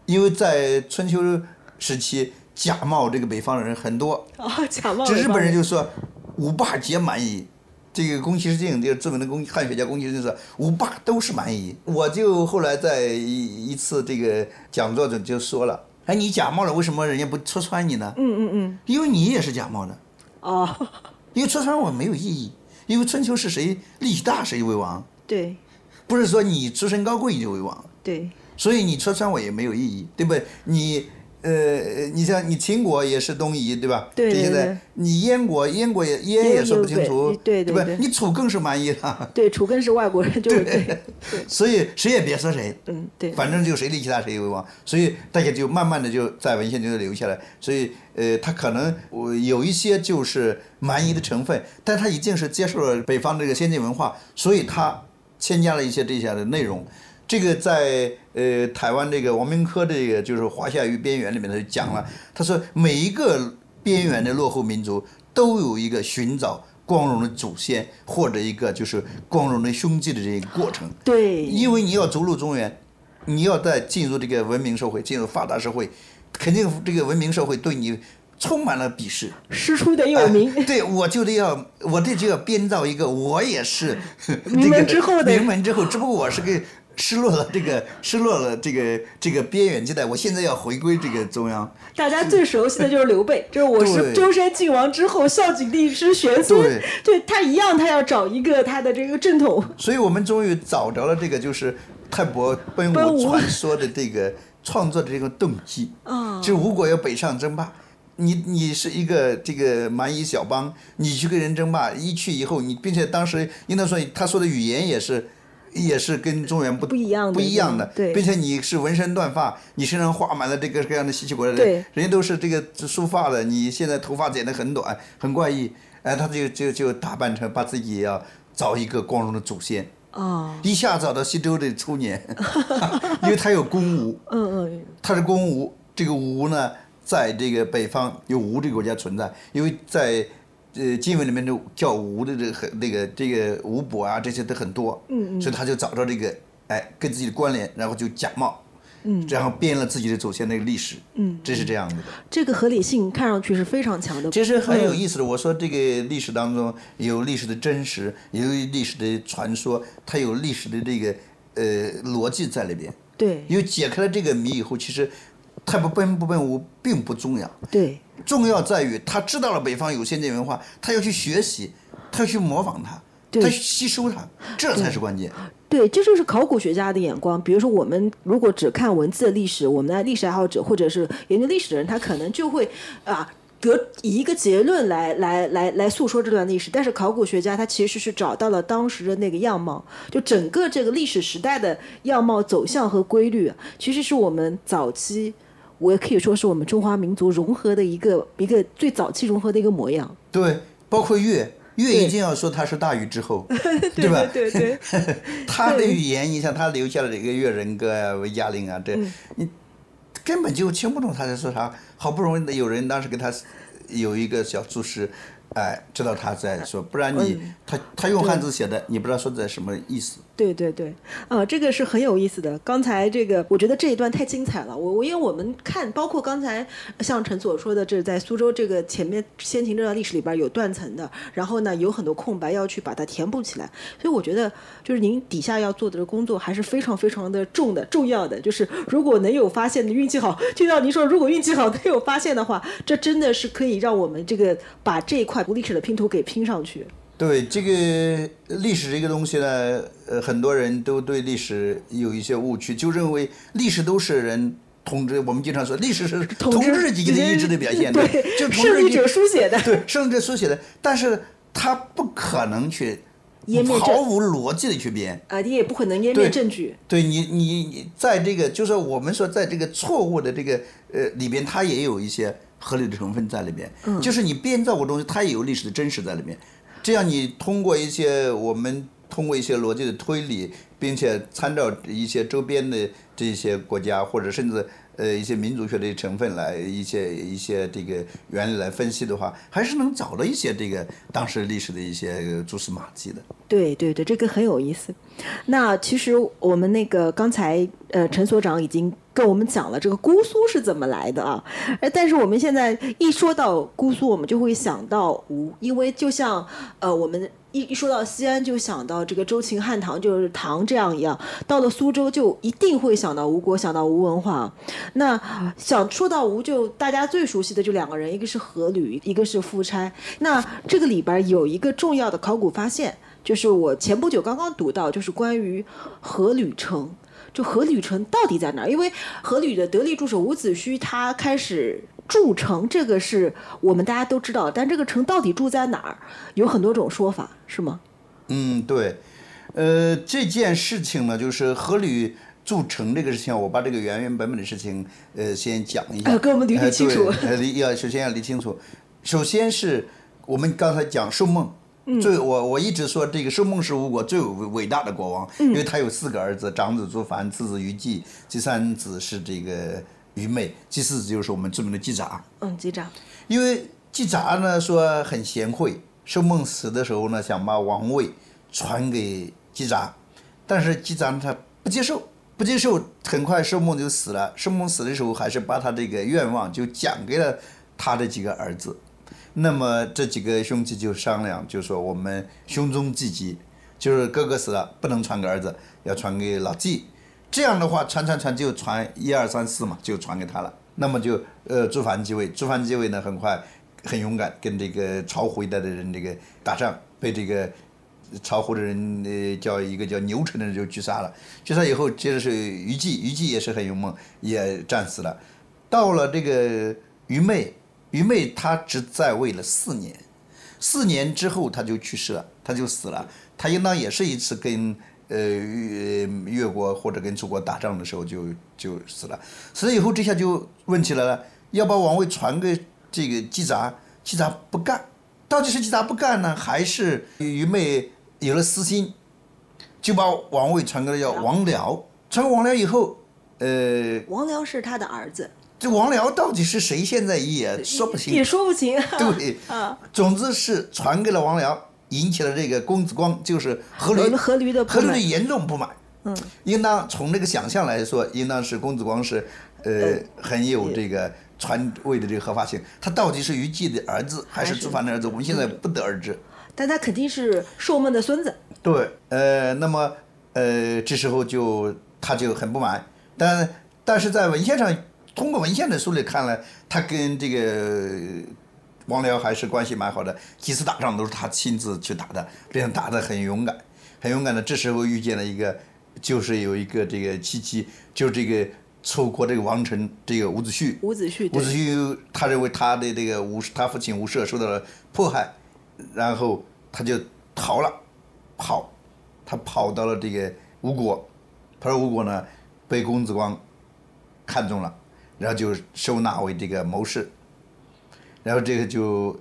因为在春秋时期，假冒这个北方人很多，哦，假冒这日本人就说五霸皆蛮夷。这个宫崎市镜，这个著名的宫汉学家宫崎市镜说五霸都是蛮夷。我就后来在一一次这个讲座中就说了，哎，你假冒了，为什么人家不戳穿你呢？嗯嗯嗯，因为你也是假冒的，哦，因为戳穿我没有意义。因为春秋是谁力气大谁为王，对。不是说你出身高贵你就为王，对，所以你戳穿我也没有意义，对不对？你呃，你像你秦国也是东夷，对吧？对对对你燕国，燕国也燕燕也说不清楚，对吧对？你楚更是蛮夷了，对，楚更是外国人，就是对，所以谁也别说谁，嗯对，反正就谁力气大谁为王，所以大家就慢慢的就在文献中就留下来。所以呃，他可能我有一些就是蛮夷的成分，但他已经是接受了北方这个先进文化，所以他添加了一些这些的内容。这个在呃台湾这个王明科这个就是华夏与边缘里面他就讲了，他说每一个边缘的落后民族都有一个寻找光荣的祖先或者一个就是光荣的兄弟的这个过程。对，因为你要逐鹿中原，你要在进入这个文明社会，进入发达社会，肯定这个文明社会对你充满了鄙视。师出得有名，哎对我就得要，我这就要编造一个，我也是 名门之后的名门之后，只不过我是个失落了这个 失落了这个这个边缘地带，我现在要回归这个中央。大家最熟悉的就是刘备，就是我是对舟山靖王之后，孝景帝之玄孙，对 对他一样，他要找一个他的这个正统。所以我们终于找着了这个就是泰伯奔奔吴吴传说的这个创作的这个动机。啊就是吴国要北上争霸，你你是一个这个蛮夷小邦，你去跟人争霸，一去以后，你并且当时应当说他说的语言也是。也是跟中原不不一样的不一样的，对。并且你是纹身断发，你身上画满了这个各样的稀奇古怪的，对。人家都是这个梳发的，你现在头发剪得很短，很怪异，哎，他就就就打扮成把自己也要找一个光荣的祖先，哦，一下找到西周的初年，因为他有公吴，嗯嗯，他是公吴，这个吴呢，在这个北方有吴这个国家存在，因为在呃经文里面的叫吴的这个很那个这个吴伯啊，这些都很多，嗯所以他就找到这个哎跟自己的关联，然后就假冒，嗯，然后编了自己的祖先那个历史，嗯，这是这样的。这个合理性看上去是非常强的。其实很有嗯意思的，我说这个历史当中有历史的真实，有历史的传说，它有历史的这个呃逻辑在里边。对因为解开了这个谜以后，其实太不奔不奔吴并不重要，对重要在于他知道了北方有先进文化，他要去学习，他要去模仿它，对他去吸收它，这才是关键。对，这就是考古学家的眼光。比如说，我们如果只看文字的历史，我们的历史爱好者或者是研究历史的人，他可能就会啊。得以一个结论来来来来诉说这段历史，但是考古学家他其实是找到了当时的那个样貌，就整个这个历史时代的样貌走向和规律，啊其实是我们早期，我也可以说是我们中华民族融合的一个一个最早期融合的一个模样。对，包括乐，乐对一定要说它是大禹之后，对吧？对对 他的语言，你像他留下了这个越人歌啊、维嘉令啊，这嗯你根本就听不懂他在说啥。好不容易有人当时给他有一个小注释，哎，知道他在说，不然你嗯他他用汉字写的，你不知道说的什么意思。对对对，啊，这个是很有意思的。刚才这个，我觉得这一段太精彩了。我我因为我们看，包括刚才像陈所说的，这在苏州这个前面先秦这段历史里边有断层的，然后呢有很多空白要去把它填补起来。所以我觉得，就是您底下要做的工作还是非常非常的重的、重要的。就是如果能有发现的运气好，就像您说，如果运气好能有发现的话，这真的是可以让我们这个把这一块历史的拼图给拼上去。对这个历史这个东西呢，呃，很多人都对历史有一些误区，就认为历史都是人统治，我们经常说历史是统治阶级的意志的表现，对就统胜利者书写的对，胜利者书写的，但是他不可能去毫无逻辑的去编。啊，你也不可能湮灭对证据。对你，你你在这个，就是我们说，在这个错误的这个呃里边，它也有一些合理的成分在里边。嗯，就是你编造过东西，它也有历史的真实在里面。这样，你通过一些我们通过一些逻辑的推理，并且参照一些周边的这些国家，或者甚至呃一些民族学的成分来一些一些这个原理来分析的话，还是能找到一些这个当时历史的一些蛛丝马迹的。对对对，这个很有意思。那其实我们那个刚才呃陈所长已经跟我们讲了这个姑苏是怎么来的啊，但是我们现在一说到姑苏，我们就会想到吴，因为就像呃我们。一一说到西安，就想到这个周秦汉唐，就是唐这样一样。到了苏州，就一定会想到吴国，想到吴文化。那想说到吴，就大家最熟悉的就两个人，一个是阖闾，一个是夫差。那这个里边有一个重要的考古发现，就是我前不久刚刚读到，就是关于阖闾城。就阖闾城到底在哪儿？因为阖闾的得力助手伍子胥他开始筑城，这个是我们大家都知道，但这个城到底住在哪儿，有很多种说法，是吗？嗯，对，呃，这件事情呢，就是阖闾筑城这个事情，我把这个原原本本的事情，呃，先讲一下，呃给我们捋清楚呃，理要首先要理清楚，首先是我们刚才讲寿梦。最我我一直说这个寿梦是吴国最伟伟大的国王，因为他有四个儿子，长子朱凡，次子于祭，第三子是这个于昧，第四子就是我们著名的季札。嗯，季札。因为季札呢说很贤惠，寿梦死的时候呢想把王位传给季札，但是季札呢他不接受，不接受，很快寿梦就死了。寿梦死的时候还是把他这个愿望就讲给了他的几个儿子。那么这几个兄弟就商量，就说我们兄终弟及，就是哥哥死了不能传给儿子，要传给老季。这样的话，传传传就传一二三四嘛，就传给他了。那么就呃朱凡继位，朱凡继位呢很快很勇敢，跟这个巢湖一带的人这个打仗，被这个巢湖的人呃叫一个叫牛城的人就狙杀了。狙杀以后，接着是虞姬，虞姬也是很勇猛，也战死了。到了这个虞昧，虞昧他只在位了四年，四年之后他就去世了，他就死了。他应当也是一次跟呃越越国或者跟楚国打仗的时候就就死了。死了以后，这下就问起来了，要把王位传给这个季札，季札不干。到底是季札不干呢，还是虞昧有了私心，就把王位传给了叫王僚。传给王僚以后，呃，王僚是他的儿子，这王僚到底是谁，现在也说不清也。说不清。对，啊，总之是传给了王僚，引起了这个公子光，就是阖闾阖闾的阖闾的严重不满。嗯，应当从这个想象来说，应当是公子光是呃很有这个传位的这个合法性。他到底是虞姬的儿子还是还是朱凡的儿子，我们现在不得而知。但他肯定是寿梦的孙子。对，呃，那么呃，这时候就他就很不满，但但是在文献上，通过文献的梳理看来，他跟这个王僚还是关系蛮好的，几次打仗都是他亲自去打的，并且打得很勇敢，很勇敢的。这时候遇见了一个，就是有一个这个契机，就这个楚国这个王臣，这个伍子胥，伍子胥伍子，胥他认为他的这个吴他父亲吴涉受到了迫害，然后他就逃了，跑，他跑到了这个吴国，跑到吴国呢，被公子光看中了，然后就收纳为这个谋士，然后这个就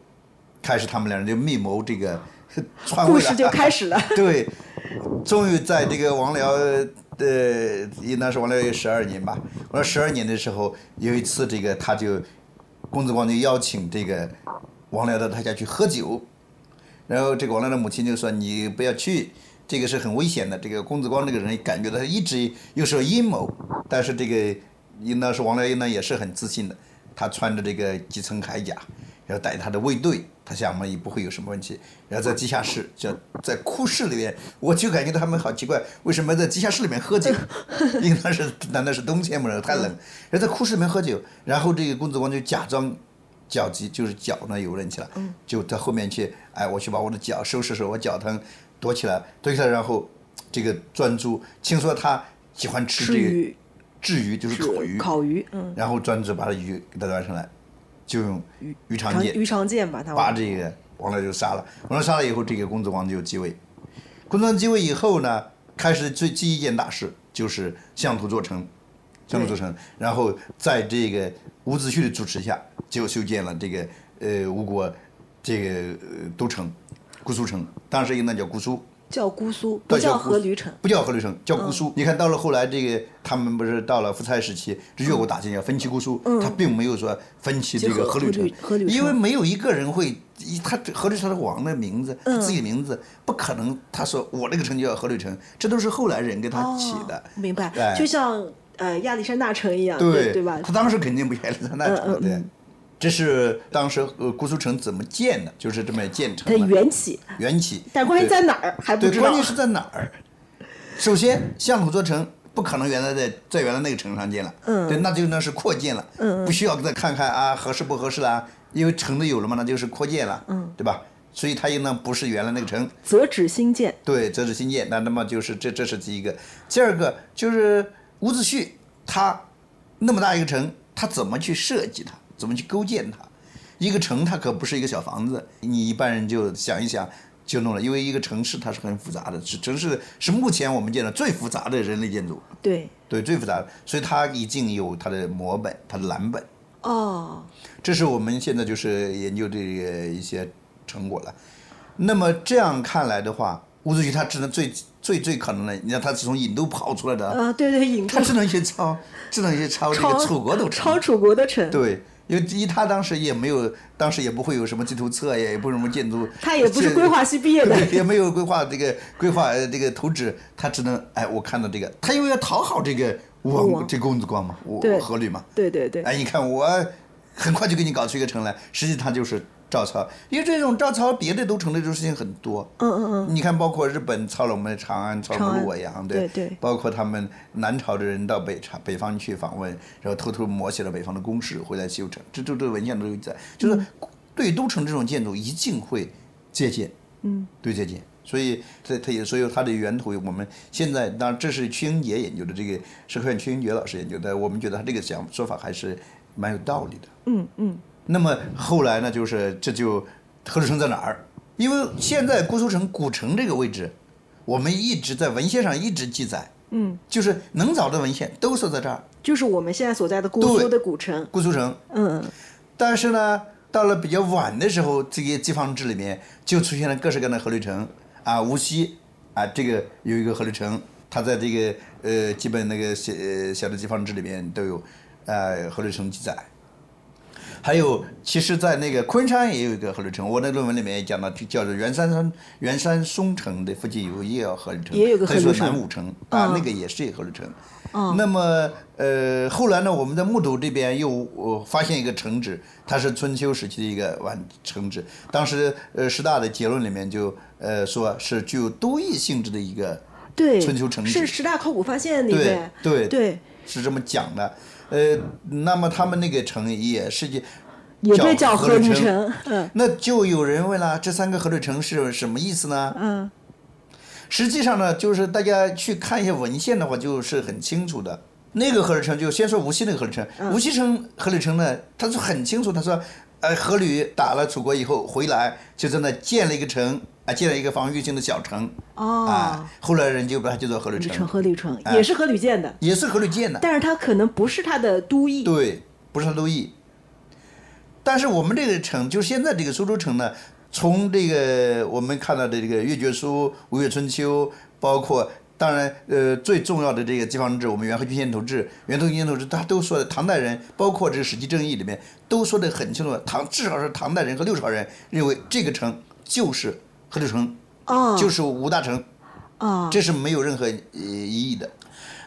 开始他们两人就密谋这个 篡位了，故事就开始了。对，终于在这个王僚的应当是王僚有十二年吧，王僚十二年的时候，有一次这个他就公子光就邀请这个王僚到他家去喝酒，然后这个王僚的母亲就说你不要去。这个是很危险的。这个公子光这个人感觉到他一直有时候阴谋，但是这个应当是王僚应呢也是很自信的。他穿着这个几层铠甲，然后带他的卫队，他想嘛也不会有什么问题。然后在地下室，就在库室里面，我就感觉到他们好奇怪，为什么在地下室里面喝酒？应当是难道是冬天嘛？太冷。然后在库室里面喝酒，然后这个公子光就假装脚疾，就是脚呢有问题了，就在后面去，哎，我去把我的脚收拾收拾，我脚疼，躲起来，躲起来，然后这个专诸，听说他喜欢吃这个制鱼就是是烤鱼，烤鱼，嗯，然后专职把这鱼给它端上来，就用鱼鱼肠剑鱼肠剑把它把这个王乐就杀了。王乐杀了以后，这个公子光就继位。公子光继位以后呢，开始最第一件大事就是相图做城，相图做城，然后在这个伍子胥的主持下，就修建了这个呃吴国这个呃都城，姑苏城，当时应该叫姑苏。叫姑苏，不叫阖闾城。不叫阖闾城，叫姑苏。你看到了后来这个，他们不是到了夫差时期，这越国打进要分歧姑苏，他并没有说分歧这个阖阖闾城因为没有一个人会，一他阖闾是他的王的名字，嗯自己的名字，不可能他说我这个城就叫阖闾城，这都是后来人给他起的哦。明白哎，就像呃亚历山大城一样，对对吧？他当时肯定不亚历山大城的。这是当时呃姑苏城怎么建的，就是这么建成的的。缘起，缘起。但关键在哪儿还不，知道关。键是在哪儿？首先，相口做城不可能原来在在原来那个城上建了，嗯对，那就那是扩建了，嗯嗯不需要再看看啊合适不合适啦，因为城都有了嘛，那就是扩建了，嗯，对吧？所以它应当不是原来那个城，择址新建，对，择址新建，那那么就是这这是第一个，第二个就是伍子胥他那么大一个城，他怎么去设计它，怎么去构建它？一个城它可不是一个小房子，你一般人就想一想就弄了，因为一个城市它是很复杂的，是城市是目前我们见到最复杂的人类建筑，对，对，最复杂的，所以它已经有它的模本，它的蓝本。哦，这是我们现在就是研究这个一些成果了。那么这样看来的话，伍子胥他只能最最最可能的，你看他是从印度跑出来的，啊，对对，引他只能去抄，只能去抄这个楚国都成超。楚国的城，对，因为一他当时也没有，当时也不会有什么地图册呀，也不是什么建筑，他也不是规划系毕业的对 也没有规划这个规划呃这个图纸，他只能哎，我看到这个，他因为要讨好这个王王这公子光嘛，我对阖闾嘛，对对对，哎，你看我很快就给你搞出一个城来，实际他就是照抄，因为这种照抄别的都城的这种事情很多。嗯嗯嗯，你看，包括日本抄了我们的长安，抄了我们洛阳，对。对包括他们南朝的人到北朝北方去访问，然后偷偷摹写了北方的宫室，回来修成，这这这文件都有在，就是嗯。对都城这种建筑一定会借鉴，嗯，对借鉴。所以它它也所以它的源头，我们现在当然这是屈英杰研究的，这个社科院屈英杰老师研究的，我们觉得他这个想说法还是蛮有道理的。嗯嗯，那么后来呢，就是这就阖闾城在哪儿？因为现在姑苏城古城这个位置，我们一直在文献上一直记载，嗯，就是能找的文献都说在这儿，就是我们现在所在的姑苏的古城，姑苏城。嗯，但是呢，到了比较晚的时候，这个地方志里面就出现了各式各样的阖闾城啊，无锡啊，这个有一个阖闾城，它在这个呃基本那个小呃小的地方志里面都有呃阖闾城记载。还有，其实，在那个昆山也有一个阖闾城，我那论文里面也讲到，就叫做元山山元山松城的附近有也有河流城，也有个还说阖闾城南武城啊，嗯那个也是一个阖闾城。嗯那么呃，后来呢，我们在木渎这边又呃发现一个城址，它是春秋时期的一个完城址。当时呃师大的结论里面就呃说是具有都邑性质的一个对，春秋城址是十大考古发现里对面，对对，是这么讲的。呃，那么他们那个城也是一也被叫阖闾城。嗯那就有人问了，这三个阖闾城是什么意思呢？嗯，实际上呢，就是大家去看一些文献的话，就是很清楚的。那个阖闾城，就先说无锡那个阖闾城。嗯无锡城阖闾城呢，他是很清楚，他说，呃，阖闾打了楚国以后回来，就在那建了一个城，啊，建了一个防御性的小城，哦啊，，后来人就把它叫做阖闾城城，阖闾城哎也是阖闾建的，也是阖闾建的。但是它可能不是它的都邑，对，不是它都邑。但是我们这个城，就是现在这个苏州城呢，从这个我们看到的这个《越绝书》《吴越春秋》，包括当然呃最重要的这个地方志，我们《元和郡县图志》《元和郡县图志》，他都说的唐代人，包括这个《史记正义》里面都说的很清楚，唐至少是唐代人和六朝人认为这个城就是阖闾城，哦，就是吴大城。哦，这是没有任何呃疑义的。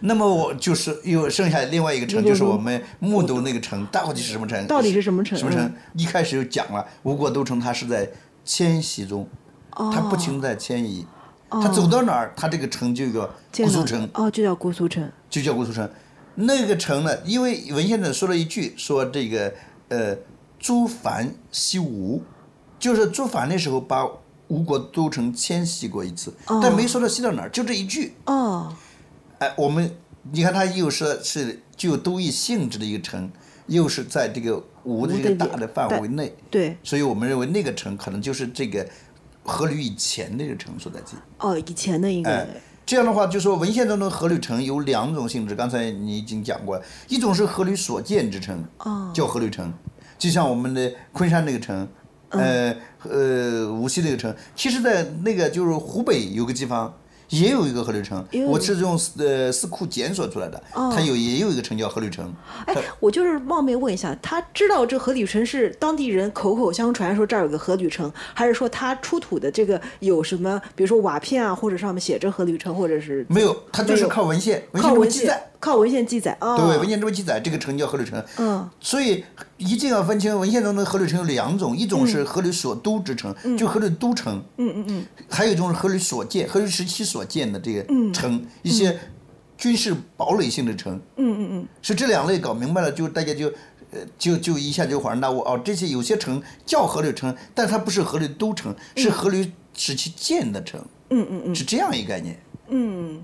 那么我就是又剩下另外一个城，就是我们木都那个城，到底是什么城？到底是什么城什么城嗯？一开始就讲了，吴国都城它是在迁徙中，它不停在迁移，它走到哪儿，它这个城就叫姑苏城，哦，就叫姑苏城，就叫姑苏城。那个城呢，因为文献呢说了一句，说这个呃，朱凡西吴，就是朱凡的时候把吴国都城迁徙过一次，但没说到西到哪儿，就这一句。哦，哎，我们你看它又说是具有都邑性质的一个城，又是在这个吴的这个大的范围内，对，所以我们认为那个城可能就是这个阖闾以前的这个城所在地。哦，以前的一个，哎，这样的话，就说文献当中的阖闾城有两种性质，刚才你已经讲过了，一种是阖闾所建之城，哦叫阖闾城，就像我们的昆山那个城，呃呃无锡那个城，其实，在那个就是湖北有个地方。也有一个阖闾城我是用呃四库检索出来的，它有也有一个城叫阖闾城，哎，我就是冒昧问一下，他知道这阖闾城是当地人口口相传说这儿有个阖闾城，还是说他出土的这个有什么，比如说瓦片啊，或者上面写着阖闾城，或者是没有，他就是靠文献，文靠文献中记载献，靠文献记载啊？对，文献中记载这个城叫阖闾城。嗯，所以一定要分清文献中的阖闾城有两种，一种是阖闾所都之城，就阖闾都城。嗯嗯嗯。还有一种是阖闾所建，阖闾时期所建的这个城，一些军事堡垒性的城。嗯嗯嗯。是这两类搞明白了，就大家就。呃，就就一下就恍然大悟哦，这些有些城叫阖闾城，但它不是阖闾都城，是阖闾时期建的城。嗯嗯嗯，是这样一个概念。嗯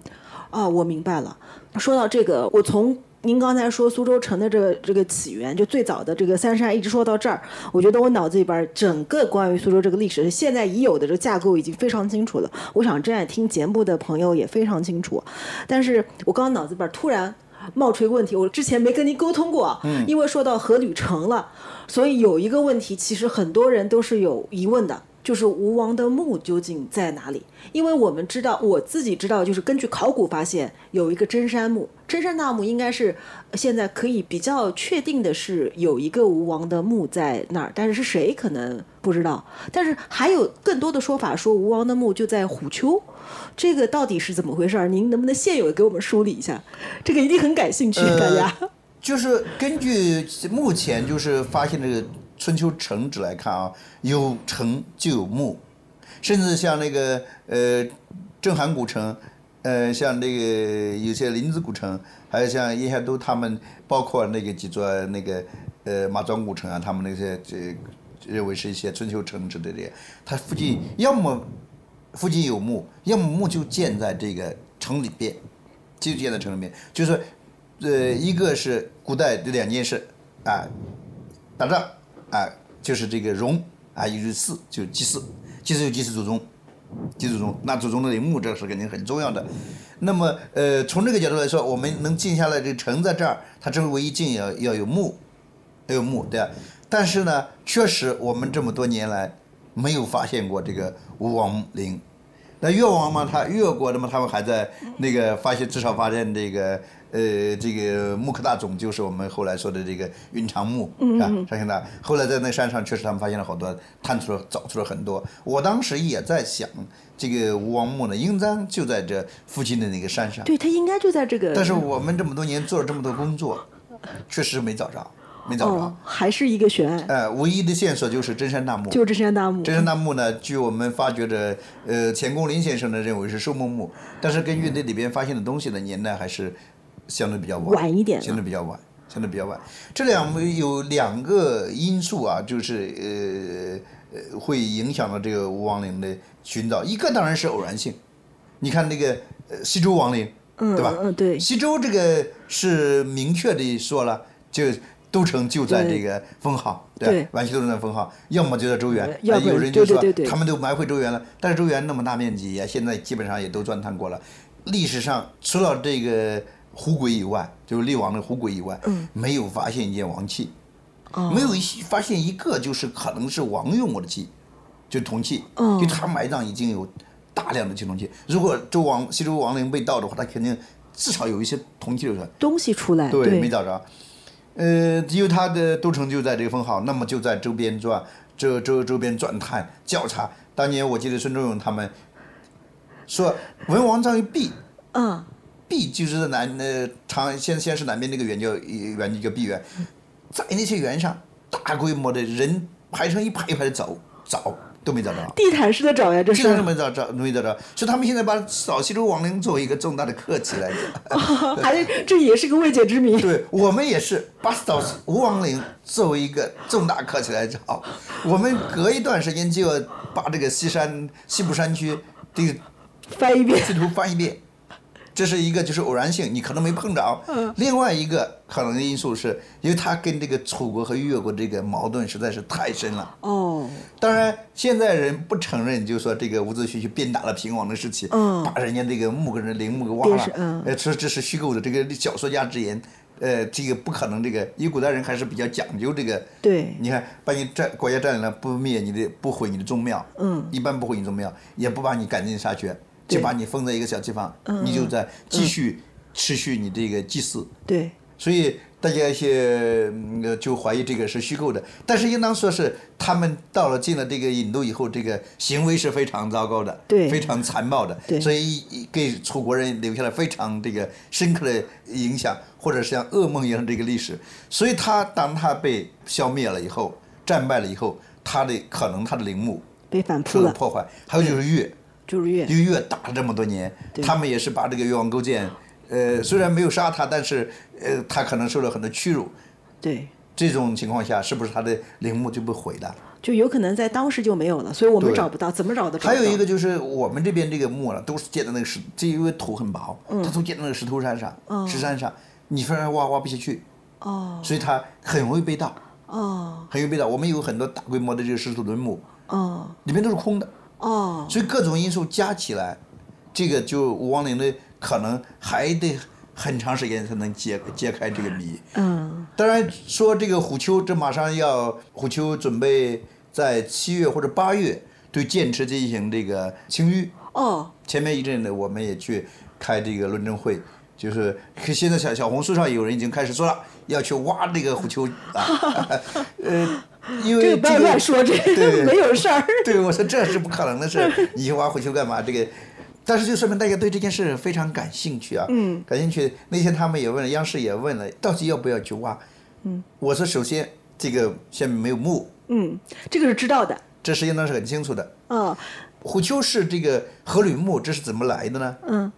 啊，我明白了。说到这个，我从您刚才说苏州城的这个这个起源，就最早的这个三山，一直说到这儿，我觉得我脑子里边儿整个关于苏州这个历史，现在已有的这个架构已经非常清楚了。我想正在听节目的朋友也非常清楚。但是我刚刚脑子里边儿突然冒出一个问题，我之前没跟您沟通过，嗯，因为说到阖闾城了，所以有一个问题，其实很多人都是有疑问的。就是吴王的墓究竟在哪里？因为我们知道，我自己知道，就是根据考古发现，有一个真山墓，真山大墓应该是呃现在可以比较确定的是有一个吴王的墓在那儿，但是是谁可能不知道。但是还有更多的说法说吴王的墓就在虎丘，这个到底是怎么回事儿？您能不能现有的给我们梳理一下？这个一定很感兴趣，大家。就是根据目前就是发现这个春秋城址来看啊，有城就有墓，甚至像那个呃镇韩古城，呃像那个有些临淄古城，还有像叶夏都他们，包括那个几座那个呃马庄古城啊，他们那些这认为是一些春秋城址的，它附近要么附近有墓，要么墓就建在这个城里边，就建在城里面，就是。呃，一个是古代的两件事，啊，打仗，啊，就是这个荣，啊，也就是祀，就祭祀，祭祀就祭祀祖宗，祭祖宗，那祖宗的陵墓这个是肯定很重要的。那么，呃，从这个角度来说，我们能静下来，这城在这儿，它这唯一静要要有墓，要有墓，对吧？但是呢，确实我们这么多年来没有发现过这个吴王陵。那越王嘛，他越国的嘛，他们还在那个发现，至少发现这个呃这个木刻大冢，就是我们后来说的这个云长墓，是吧？上现在后来在那山上，确实他们发现了好多，探出了找出了很多。我当时也在想，这个吴王墓呢，应当就在这附近的那个山上。对它应该就在这个。但是我们这么多年做了这么多工作，确实没找着，没找着。哦，还是一个悬案。呃，唯一的线索就是真山大墓。就是真山大墓。真山大墓呢，据我们发掘的，呃，钱公林先生呢认为是寿梦墓，但是根据那里边发现的东西呢年代还是相对比较晚，晚一点相对比较晚，相对比较晚。这两有两个因素啊，就是呃呃会影响到这个吴王陵的寻找，一个当然是偶然性。你看那个呃西周王陵，嗯对吧？嗯，对。西周这个是明确的说了，就都城就在这个封号，对吧对完全都在封号，要么就在周原呃，要呃不有人就说对对对对他们都埋回周原了，但是周原那么大面积呀，现在基本上也都钻探过了。历史上除了这个虎轨以外，就是厉王的虎轨以外，没有发现一件王器，哦没有一发现一个就是可能是王用过的器，就铜器，嗯就他埋葬已经有大量的青铜器。如果周王西周王陵被盗的话，他肯定至少有一些铜器留出来。东西出来，对，没找着。呃，因为他的都城就在这个封号，那么就在周边转，周周周边转探调查。当年我记得孙仲永他们说，文王葬于毕，嗯，毕就是在南呃长先先是南边那个园叫园就叫毕园，在那些园上大规模的人排成一排一排的找找都没找着。地毯式的找呀，这是地毯式没找着，没找着，所以他们现在把扫西周亡灵作为一个重大的课题来讲。还这也是个未解之谜。对我们也是把扫吴亡灵作为一个重大课题来找，我们隔一段时间就要把这个西山西部山区这个翻一遍，地图翻一遍，这是一个就是偶然性，你可能没碰着。嗯。另外一个可能的因素是，因为他跟这个楚国和越国这个矛盾实在是太深了。哦，当然，现在人不承认，就是说这个伍子胥去鞭打了平王的事情，嗯。把人家这个墓跟人陵墓给挖了。电视，嗯。呃，说这是虚构的，这个小说家之言，呃，这个不可能，这个因为古代人还是比较讲究这个。对。你看，把你占国家占领了，不灭你的，不毁你的宗庙，嗯。一般不毁你宗庙，也不把你赶尽杀绝，对就把你封在一个小地方，嗯你就在继续持续你这个祭祀。对，所以大家一些就怀疑这个是虚构的，但是应当说是他们到了进了这个引渡以后，这个行为是非常糟糕的，对非常残暴的，对所以一给楚国人留下了非常这个深刻的影响，或者是像噩梦一样的这个历史。所以他当他被消灭了以后，战败了以后，他的可能他的陵墓被反扑了，受了破坏，还有就是越。就是越打了这么多年，他们也是把这个越王勾践，呃，虽然没有杀他，但是呃，他可能受了很多屈辱。对，这种情况下，是不是他的陵墓就被毁了？就有可能在当时就没有了，所以我们找不到，怎么找都找不到。还有一个就是我们这边这个墓了，都是建在那个石，这因为土很薄，它都建在那个石头山上、石山上，你非要挖挖不下去，哦所以它很容易被盗，哦很容易被盗。我们有很多大规模的这个石土坟墓，哦里面都是空的，哦，所以各种因素加起来，这个就武王陵的可能还得很长时间才能揭揭开这个谜。嗯当然说这个虎丘，这马上要虎丘准备在七月或者八月对剑池进行这个清淤。哦前面一阵子，我们也去开这个论证会，就是现在小小红书上有人已经开始说了，要去挖这个虎丘啊，呃，因为这个不要乱说，这个对 没有事儿。对，我说这是不可能的事，你去挖虎丘干嘛？这个，但是就说明大家对这件事非常感兴趣啊，嗯，感兴趣。那天他们也问了，央视也问了，到底要不要去挖？嗯，我说首先这个下面没有墓，嗯，这个是知道的。这是应当是很清楚的。哦虎丘是这个阖闾墓，这是怎么来的呢？嗯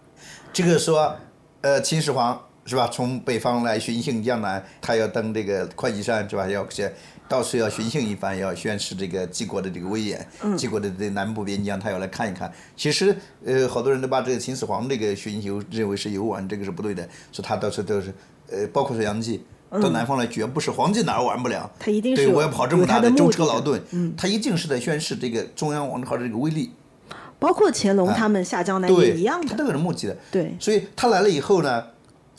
这个说，呃，秦始皇是吧？从北方来巡幸江南，他要登这个会稽山是吧？要先到处要巡幸一番，要宣示这个晋国的这个威严。晋国的这南部边疆，他要来看一看。其实，呃，好多人都把这个秦始皇这个巡游认为是游玩，这个是不对的。说他到处都是，呃，包括说杨继。到南方来，绝不是皇帝哪儿玩不了。他一定是对，我要跑这么大的目的的车劳顿，他一定是在宣示这个中央王朝的这个威力。包括乾隆他们下江南也一样的。他都有目的的。对所以他来了以后呢，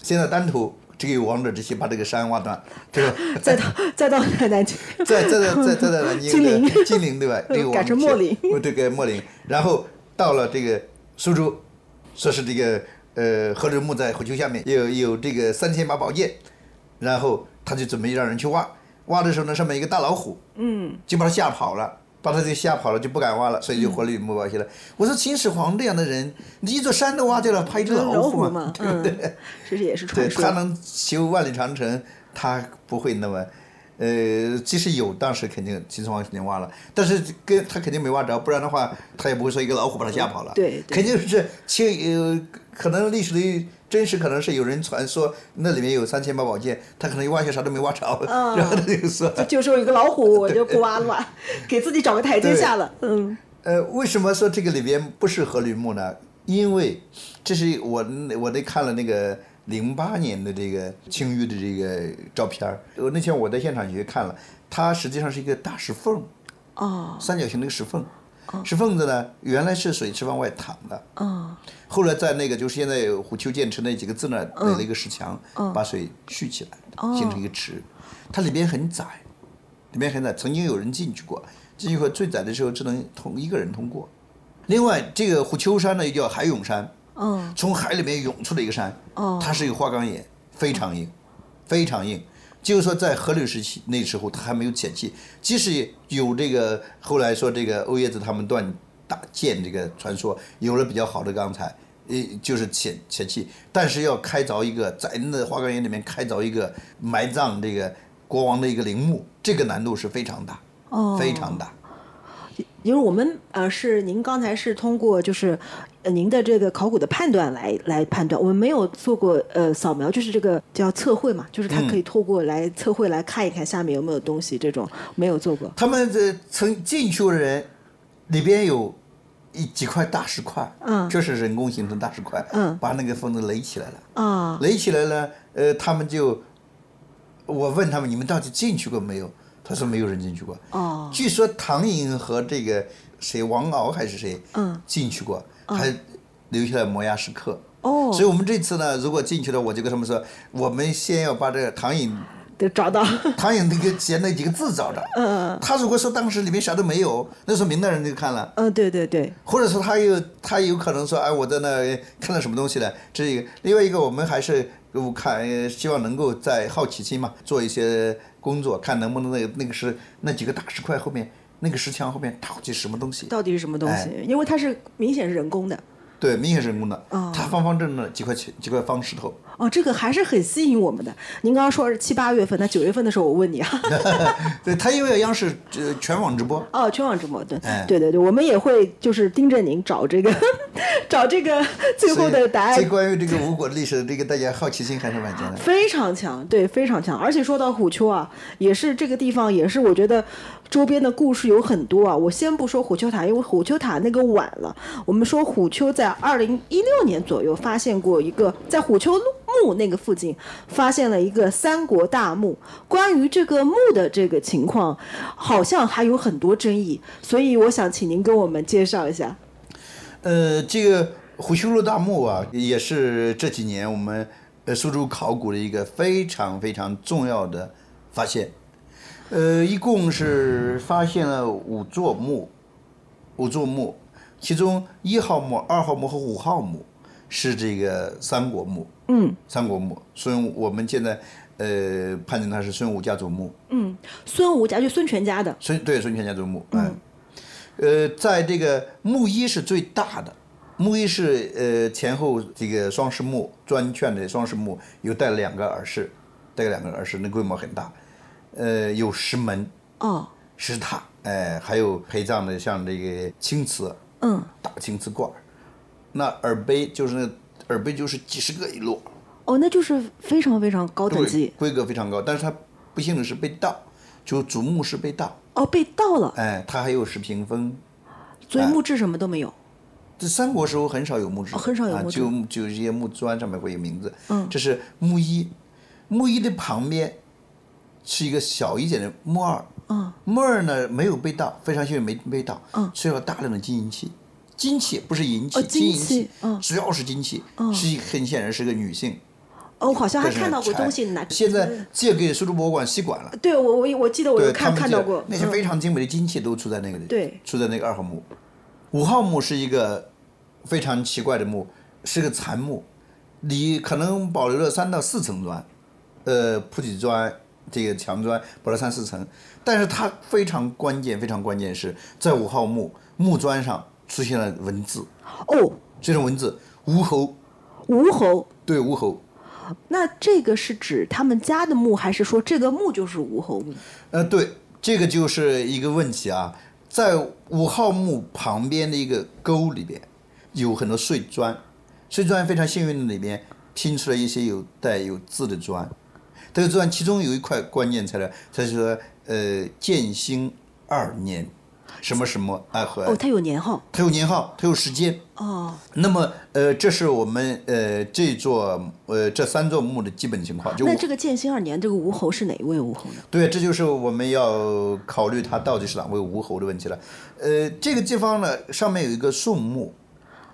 现在丹徒这个有王者之心，把这个山挖断，这个？再到 再到南京，再再再再再在南京金陵的金陵对吧？这个改王成莫陵哦，这个莫陵，然后到了这个苏州，说是这个呃何人墓在虎丘下面有有这个三千把宝剑，然后他就准备让人去挖，挖的时候呢，上面一个大老虎，嗯，就把他吓跑了。把他就吓跑了，就不敢挖了，所以就活里墓挖去了。我说秦始皇这样的人，你一座山都挖掉了，怕一只老虎嘛对不对？嗯，这是也是传说。他能修万里长城，他不会那么，呃，即使有，当时肯定秦始皇肯定挖了，但是跟他肯定没挖着，不然的话，他也不会说一个老虎把他吓跑了。对对肯定是清呃，可能历史的真实可能是有人传说那里面有三千把宝剑，他可能一挖下啥都没挖着，嗯然后他就说，就说有个老虎，我就不挖了吧，给自己找个台阶下了。嗯呃，为什么说这个里边不是阖闾墓呢？因为这是我我那看了那个零八年的这个青玉的这个照片儿，我那天我在现场去看了，它实际上是一个大石缝，哦三角形的一个石缝。石缝子呢，原来是水是往外淌的，哦后来在那个就是现在有虎丘建池那几个字那儿垒了一个石墙，把水蓄起来，形成一个池。它里边很窄，里面很窄，曾经有人进去过，进去过最窄的时候只能同一个人通过。另外，这个虎丘山呢又叫海涌山，哦从海里面涌出的一个山，哦它是一个花岗岩，非常硬，非常硬。就是说，在阖闾时期那时候，它还没有铁器，即使有这个后来说这个欧冶子他们锻大建这个传说，有了比较好的钢材，呃，就是铁铁器，但是要开凿一个在那花岗岩里面开凿一个埋葬这个国王的一个陵墓，这个难度是非常大，哦，非常大。因为我们呃是您刚才是通过就是呃您的这个考古的判断来来判断，我们没有做过呃扫描，就是这个叫测绘嘛，就是它可以透过来测绘来看一看下面有没有东西，这种没有做过。他们这曾进去的人，里边有一几块大石块，嗯这是人工形成大石块，嗯把那个房子垒起来了。啊，垒起来了，呃，他们就，我问他们你们到底进去过没有？他说没有人进去过。哦据说唐寅和这个谁王敖还是谁，嗯进去过，还留下了摩崖石刻。哦所以我们这次呢，如果进去了，我就跟他们说，我们先要把这个唐寅得找到，唐寅那个写那几个字找着。嗯他如果说当时里面啥都没有，那说明代人就看了。嗯，对对对，或者说他有他有可能说，哎，我在那看到什么东西了，这是一个。另外一个，我们还是我看，呃希望能够在好奇心嘛，做一些工作，看能不能那个那个是那几个大石块后面，那个石墙后面到底是什么东西？到底是什么东西？哎因为它是明显是人工的。对，明显是人工的，哦它方方正正的几块钱几块方石头。哦，这个还是很吸引我们的。您刚刚说是七八月份，那九月份的时候，我问你啊。对，他因为央视呃全网直播，哦，全网直播，对，哎对对对，我们也会就是盯着您找这个 找这个最后的答案关于这个吴国的历史，这个大家好奇心还是蛮强的。非常强，对，非常强。而且说到虎丘啊，也是这个地方，也是我觉得周边的故事有很多啊。我先不说虎丘塔，因为虎丘塔那个晚了。我们说虎丘在二零一六年左右发现过一个，在虎丘路墓那个附近发现了一个三国大墓。关于这个墓的这个情况，好像还有很多争议，所以我想请您跟我们介绍一下。呃，这个虎丘路大墓啊，也是这几年我们呃苏州考古的一个非常非常重要的发现。呃，一共是发现了五座墓，五座墓，其中一号墓、二号墓和五号墓是这个三国墓。嗯。三国墓，所以，我们现在呃判定它是孙武家族墓。嗯，孙吴家就孙权家的，孙对孙权家族墓，嗯，呃，在这个墓一是最大的，墓一是呃前后这个双室墓砖券的双室墓，有带了两个耳室，带了两个耳室，那规模很大，呃，有石门、哦，石塔，哎、还有陪葬的像这个青瓷，嗯，大青瓷罐儿，那耳杯就是那耳杯就是几十个一摞，哦，那就是非常非常高等级，规格非常高，但是它不幸的是被盗，就主墓室被盗，哦，被盗了，哎，它还有石屏风。所以木质什么都没有。这三国时候很少有木质，哦很少有木质啊、就就一些木砖上面会有名字。嗯这是木一，木一的旁边是一个小一点的木二。嗯，木二呢没有被盗，非常幸运没被盗。嗯需要大量的金银器，金器不是银器，哦金金银器嗯主要是金器，是一很显然是个女性。哦，好像还看到过东西拿。现在借给苏州博物馆西馆了。对我我我记得我看看到过，那些嗯非常精美的金器都出在那个里，对出在那个二号墓。五号墓是一个非常奇怪的墓，是个残墓，里可能保留了三到四层砖，呃，铺底砖这个墙砖保留三四层，但是它非常关键，非常关键是在五号墓墓砖上出现了文字，哦，这种文字吴侯，吴侯。对吴侯，那这个是指他们家的墓，还是说这个墓就是吴侯墓？呃，对，这个就是一个问题啊，在五号墓旁边的一个沟里边，有很多碎砖，碎砖非常幸运的里面拼出来一些有带有字的砖，这个砖其中有一块关键材料，它是说呃建兴二年，什么什么啊和哦，它有年号。它有年号，它有时间。哦，那么，呃，这是我们呃这座呃这三座墓的基本情况。就那这个建兴二年，这个吴侯是哪一位吴侯呢？对，这就是我们要考虑他到底是哪位吴侯的问题了。呃，这个地方呢，上面有一个宋墓，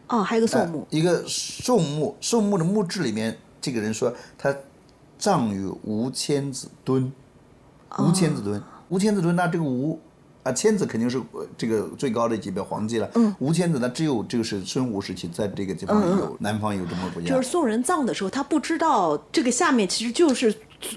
哦，还有个宋墓。一个宋墓，宋墓的墓志里面，这个人说他葬于吴千子墩，吴千子墩，吴千子墩，那这个吴啊，千子肯定是呃这个最高的级别皇帝了。嗯，吴千子呢，只有这个是孙吴时期在这个地方有，南方有这么个国家。就是宋人葬的时候，他不知道这个下面其实就是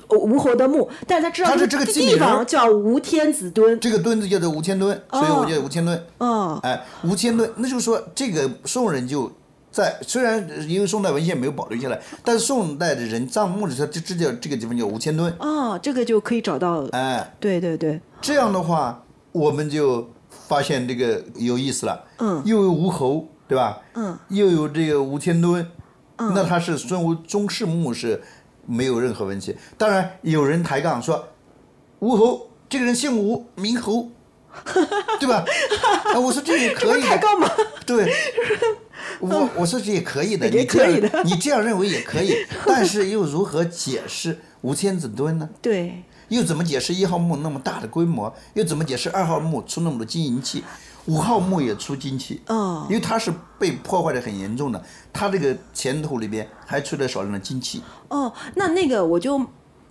吴侯的墓，但是他知道这个地方叫吴天子墩。这个墩子叫做吴千墩，所以我叫吴千墩。哦，哎，吴千墩，那就是说这个宋人就在虽然因为宋代文献没有保留下来，但是宋代的人葬墓的时候就这叫这个地方叫吴千墩。哦，这个就可以找到。哎，对对对，这样的话我们就发现这个有意思了。嗯又有吴侯，对吧？嗯，又有这个吴千墩，那他是孙吴宗室墓是没有任何问题。当然有人抬杠说，吴侯这个人姓吴，名侯。对吧？啊，我说这也可以的，抬杠吗？对，我我说这也可以的，也你这样可以的你这样认为也可以，但是又如何解释五千子吨呢？对，又怎么解释一号墓那么大的规模？又怎么解释二号墓出那么多金银器？五号墓也出金器，哦因为它是被破坏的很严重的，它这个前土里边还出了少量的金器。哦，那那个我就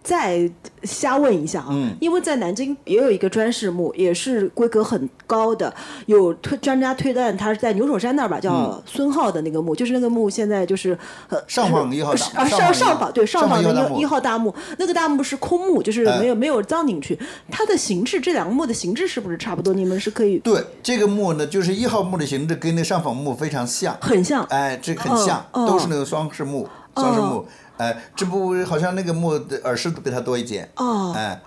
再瞎问一下啊，嗯。因为在南京也有一个砖室墓，也是规格很高的，有推专家推断它是在牛首山那儿吧，叫孙浩的那个墓，就是那个墓现在就是呃上访一号啊上访一上上访对上上访访的一号大墓。一一号大墓，那个大墓是空墓，就是哎没有没有葬进去，它的形制这两个墓的形制是不是差不多？你们是可以对，这个墓呢，就是一号墓的形制跟那上访墓非常像，很像。哎，这很像，都是那个双室墓，双式墓，哎，这不过好像那个墓的耳饰都比他多一点，哦哎，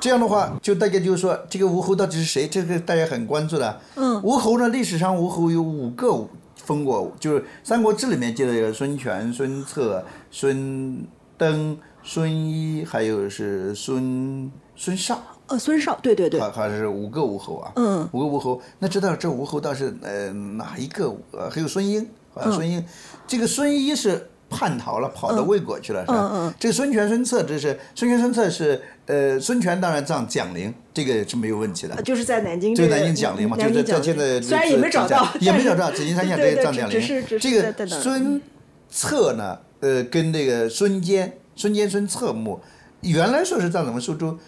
这样的话，就大家就说这个吴侯到底是谁？这个大家很关注的。嗯，吴侯呢，历史上吴侯有五个封过，就是《三国志》里面记得有孙权、孙策、孙登、孙一，还有是孙孙绍。呃孙绍，对对对，好好像是五个吴侯啊，嗯五个吴侯。那知道这吴侯倒是呃哪一个？呃，还有孙英，啊，孙英，这个孙一是叛逃了，跑到魏国去了，是吧？嗯嗯这个孙权、孙策，这是孙权、孙策是呃，孙权当然葬蒋陵，这个是没有问题的。就是在南京就这个南京蒋陵嘛，就是在现在陵虽然也没找到，也没找到紫金山下这个葬蒋陵。这个孙策呢，呃，跟这个孙坚、孙坚、孙策墓，原来说是在咱们苏州，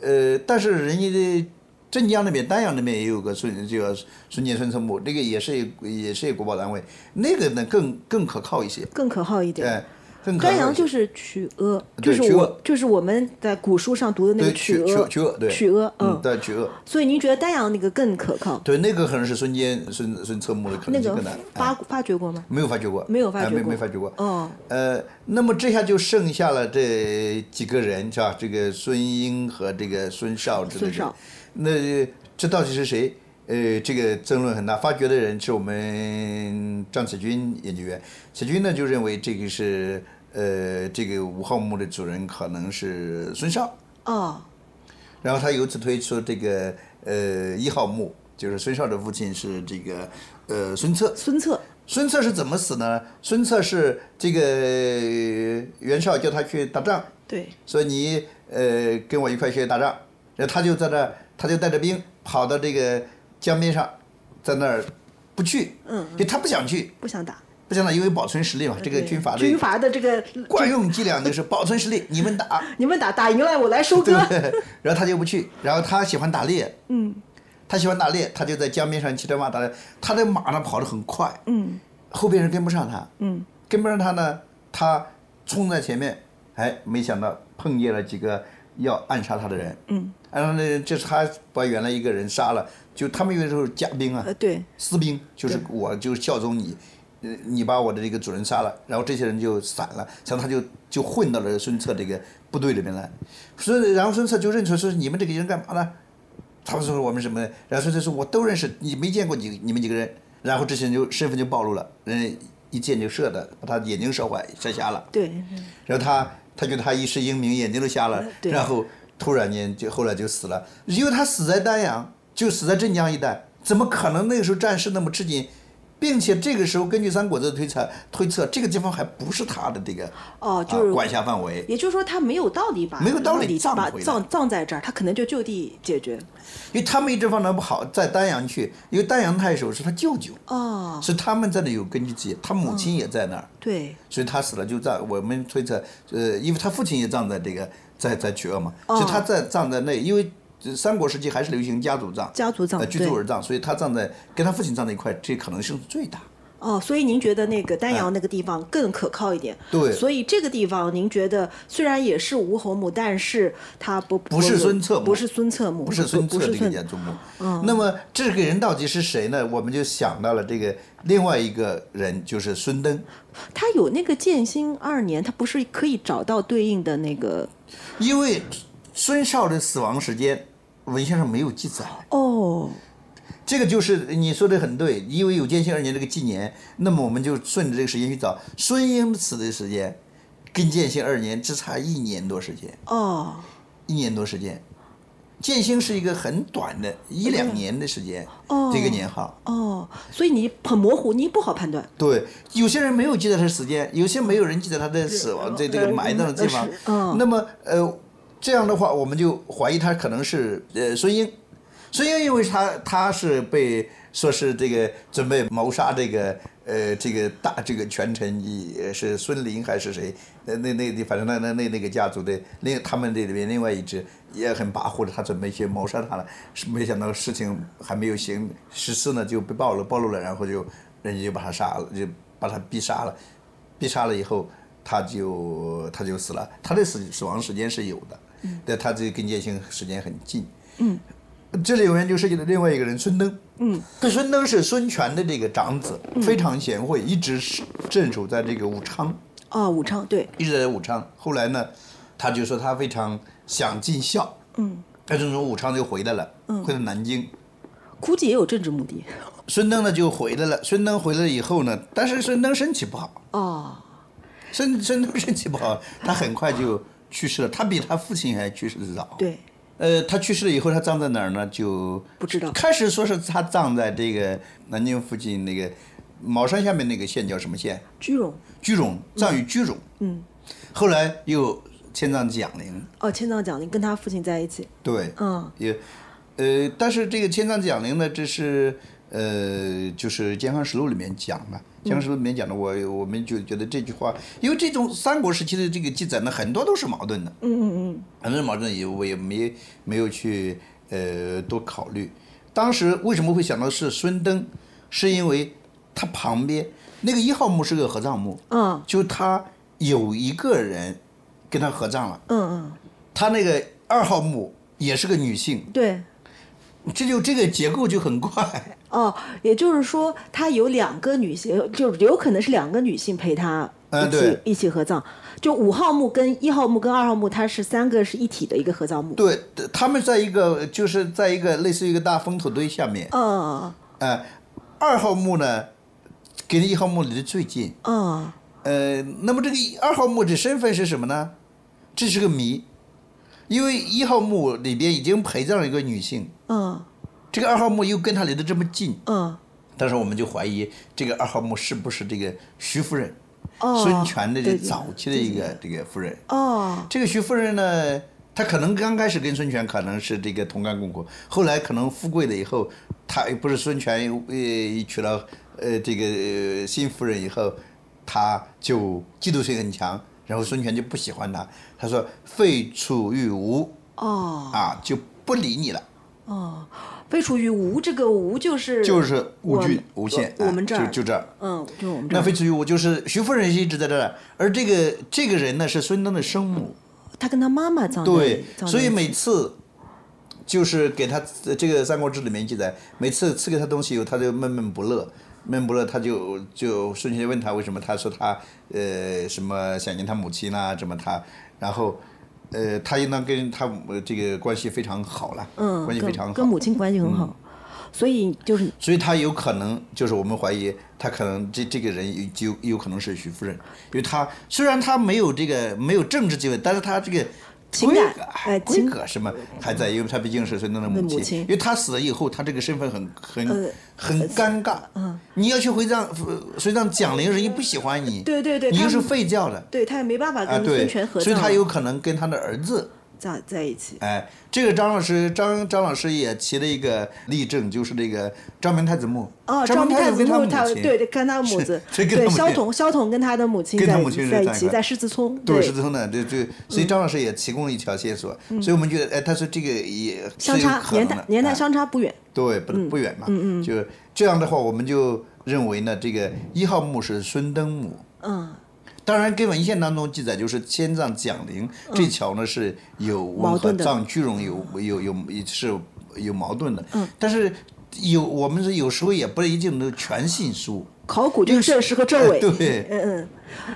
呃，但是人家的镇江那边、丹阳那边也有个孙，这个孙坚、孙策墓，这个也是也是一个国保单位，那个呢更更可靠一些，更可靠一点。哎，更可靠一些。丹阳就是曲阿，就是我就是我们在古书上读的那个对曲阿，曲阿对曲阿，嗯，对曲阿，所以您觉得丹阳那个更可靠？对那个可能是孙坚、孙孙策墓的可能性更大。哎发发掘过吗？没有发掘过，没有发掘哎没没发掘过。哦，呃，那么这下就剩下了这几个人是吧？这个孙英和这个孙绍之类的孙绍。那这到底是谁？呃，这个争论很大。发掘的人是我们张子军研究员，子军呢就认为这个是呃这个五号墓的主人可能是孙绍，哦，然后他由此推出这个呃一号墓，就是孙绍的父亲是这个呃孙策。孙策，孙策是怎么死呢？孙策是这个呃袁绍叫他去打仗，对，说你呃跟我一块去打仗，然后他就在那儿，他就带着兵跑到这个江边上，在那儿不去，嗯，就他不想去，不想打。不想打，因为保存实力嘛，这个军阀的军阀的这个，惯用伎俩就是保存实力，你们打，你们打打赢了，我来收割。然后他就不去，然后他喜欢打猎，嗯他喜欢打猎，他就在江边上骑着马打猎，他的马呢跑得很快，嗯后边人跟不上他，嗯，跟不上他呢，他冲在前面，哎，没想到碰见了几个要暗杀他的人，嗯，暗杀的人就是他把原来一个人杀了，就他们有的时候家兵啊呃，，对，私兵，就是我就是效忠你，呃，你把我的这个主人杀了，然后这些人就散了，然后他就就混到了孙策这个部队里面来，所以然后孙策就认出说你们这个人干嘛呢？他们说我们什么？呢？然后孙策说我都认识，你没见过几你们几个人，然后这些人就身份就暴露了，人一箭就射的，把他眼睛射坏，射瞎了。对，然后他他觉得他一世英名，眼睛都瞎了，然后突然间就后来就死了。因为他死在丹阳，就死在镇江一带，怎么可能那个时候战事那么吃紧？并且这个时候根据《三国志》推测，推测这个地方还不是他的这个哦，就是啊、管辖范围，也就是说，他没有道理把没有道理葬把葬葬在这儿，他可能就就地解决。因为他们一直放那不好，在丹阳去，因为丹阳太守是他舅舅，哦，是他们在那有根据地，他母亲也在那儿。对，所以他死了就葬，我们推测，呃，因为他父亲也葬在这个在在曲阿嘛，哦所以他在葬在那，因为呃三国时期还是流行家族葬，家族葬呃，居住而葬，所以他葬在跟他父亲葬在一块，这可能性是最大。哦，所以您觉得那个丹阳那个地方更可靠一点？哎对所以这个地方您觉得虽然也是吴侯墓，但是它不不是孙策墓不是孙策墓，不是孙策这个不是孙家族墓。那么这个人到底是谁呢？我们就想到了这个另外一个人，就是孙登。他有那个建兴二年，他不是可以找到对应的那个因为孙绍的死亡时间文献上没有记载，哦，这个就是你说的很对，因为有建兴二年这个纪年，那么我们就顺着这个时间去找孙英死的时间，跟建兴二年只差一年多时间，哦，一年多时间。建兴是一个很短的一两年的时间，哦这个年号。哦，所以你很模糊，你不好判断。对，有些人没有记载他时间，有些没有人记载他的死亡这这个埋葬的地方。嗯那么呃，这样的话，我们就怀疑他可能是呃孙英。孙英因为他他是被说是这个准备谋杀这个呃这个大这个权臣是孙林还是谁？那那那反正那那那那个家族的另他们这里面另外一支也很跋扈的，他准备去谋杀他了，是没想到事情还没有行实施呢就被暴露暴露了，然后就人家就把他杀了，就把他逼杀了，逼杀了以后他就他就死了，他的死死亡时间是有的，但他这跟建兴时间很近。嗯这里面就涉及到另外一个人孙登。嗯，这孙登是孙权的这个长子，非常贤惠，一直是镇守在这个武昌，哦，武昌对，一直在武昌。后来呢，他就说他非常想尽孝。嗯，他就从武昌就回来了，回到南京。估计也有政治目的。孙登呢就回来了。孙登回来以后呢，但是孙登身体不好，哦，孙孙登身体不好，他很快就去世了。他比他父亲还去世的早。对，呃，他去世了以后，他葬在哪儿呢？就不知道开始说是他葬在这个南京附近那个茅山下面那个县叫什么县？居荣。居荣，葬于居荣。嗯。后来又迁葬蒋陵。哦，迁葬蒋陵跟他父亲在一起。对。嗯。也，呃，但是这个迁葬蒋陵呢，这是呃，就是《健康实录》里面讲的，《健康实录》里面讲的，我我们就觉得这句话，因为这种三国时期的这个记载呢，很多都是矛盾的。嗯嗯嗯。很多矛盾也我也没没有去呃多考虑。当时为什么会想到是孙登，是因为他旁边那个一号墓是个合葬墓，嗯就他有一个人跟他合葬了，嗯嗯，他那个二号墓也是个女性，对。这就这个结构就很怪。哦，也就是说，他有两个女性，就有可能是两个女性陪他一起、一起合葬。就五号墓跟一号墓跟二号墓，它是三个是一体的一个合葬墓。对，他们在一个就是在一个类似于一个大风土堆下面，嗯呃，二号墓呢跟一号墓离得最近，嗯呃，那么这个二号墓的身份是什么呢？这是个谜，因为一号墓里边已经陪葬了一个女性，嗯。这个二号墓又跟他离得这么近，嗯。但是我们就怀疑这个二号墓是不是这个徐夫人，哦孙权的这早期的一个这个夫人。哦，这个徐夫人呢，她可能刚开始跟孙权可能是这个同甘共苦，后来可能富贵了以后，她不是孙权呃娶了呃这个呃新夫人以后，他就嫉妒心很强，然后孙权就不喜欢他，他说废楚于吴哦。啊，就不理你了，哦，废除于无，这个无就是就是吴郡我们吴县，我我们这儿啊就就这儿。嗯，就我们这儿。那废除于无就是徐夫人一直在这儿，而这个这个人呢是孙登的生母，他跟他妈妈葬在对，所以每次就是给他这个《三国志》里面记载，每次赐给他东西以后，他就闷闷不乐，闷不乐，他就就孙权就问他为什么，他说他呃什么想念他母亲啦、怎么他，然后呃他应当跟他母这个关系非常好了，嗯，关系非常好，嗯跟母亲关系很好，所以就是所以他有可能就是我们怀疑他可能这这个人有就有可能是徐夫人，因为他虽然他没有这个没有政治地位，但是他这个情感规格哎规情格什么还在，因为他毕竟是孙东的母亲，母亲因为他死了以后，他这个身份很很、呃很尴尬。嗯，你要去回葬呃随葬蒋陵，人家不喜欢你，对对对你又是废教的对他也没办法啊，跟对孙权合，所以，他有可能跟他的儿子。在在一起。哎，这个张老师张张老师也提了一个例证，就是这个张明太子墓。哦，张明太子跟他母亲。对 对，跟他母亲。对萧统，萧统跟他的母亲在跟他母亲在一起，在狮子村，对，狮子村的，对对，所以张老师也提供了一条线索，所以我们觉得，哎，他说这个也相差年代年代哎。相差不远。对，不不远嘛，嗯嗯，就这样的话，我们就认为呢，这个一号墓是孙登墓，嗯，当然，跟文献当中记载，就是迁葬蒋陵这桥呢是有温和矛盾的葬居荣有有有是有矛盾的，嗯，但是有我们是有时候也不一定能全信书。考古就是正史和正伪。哎 对嗯嗯，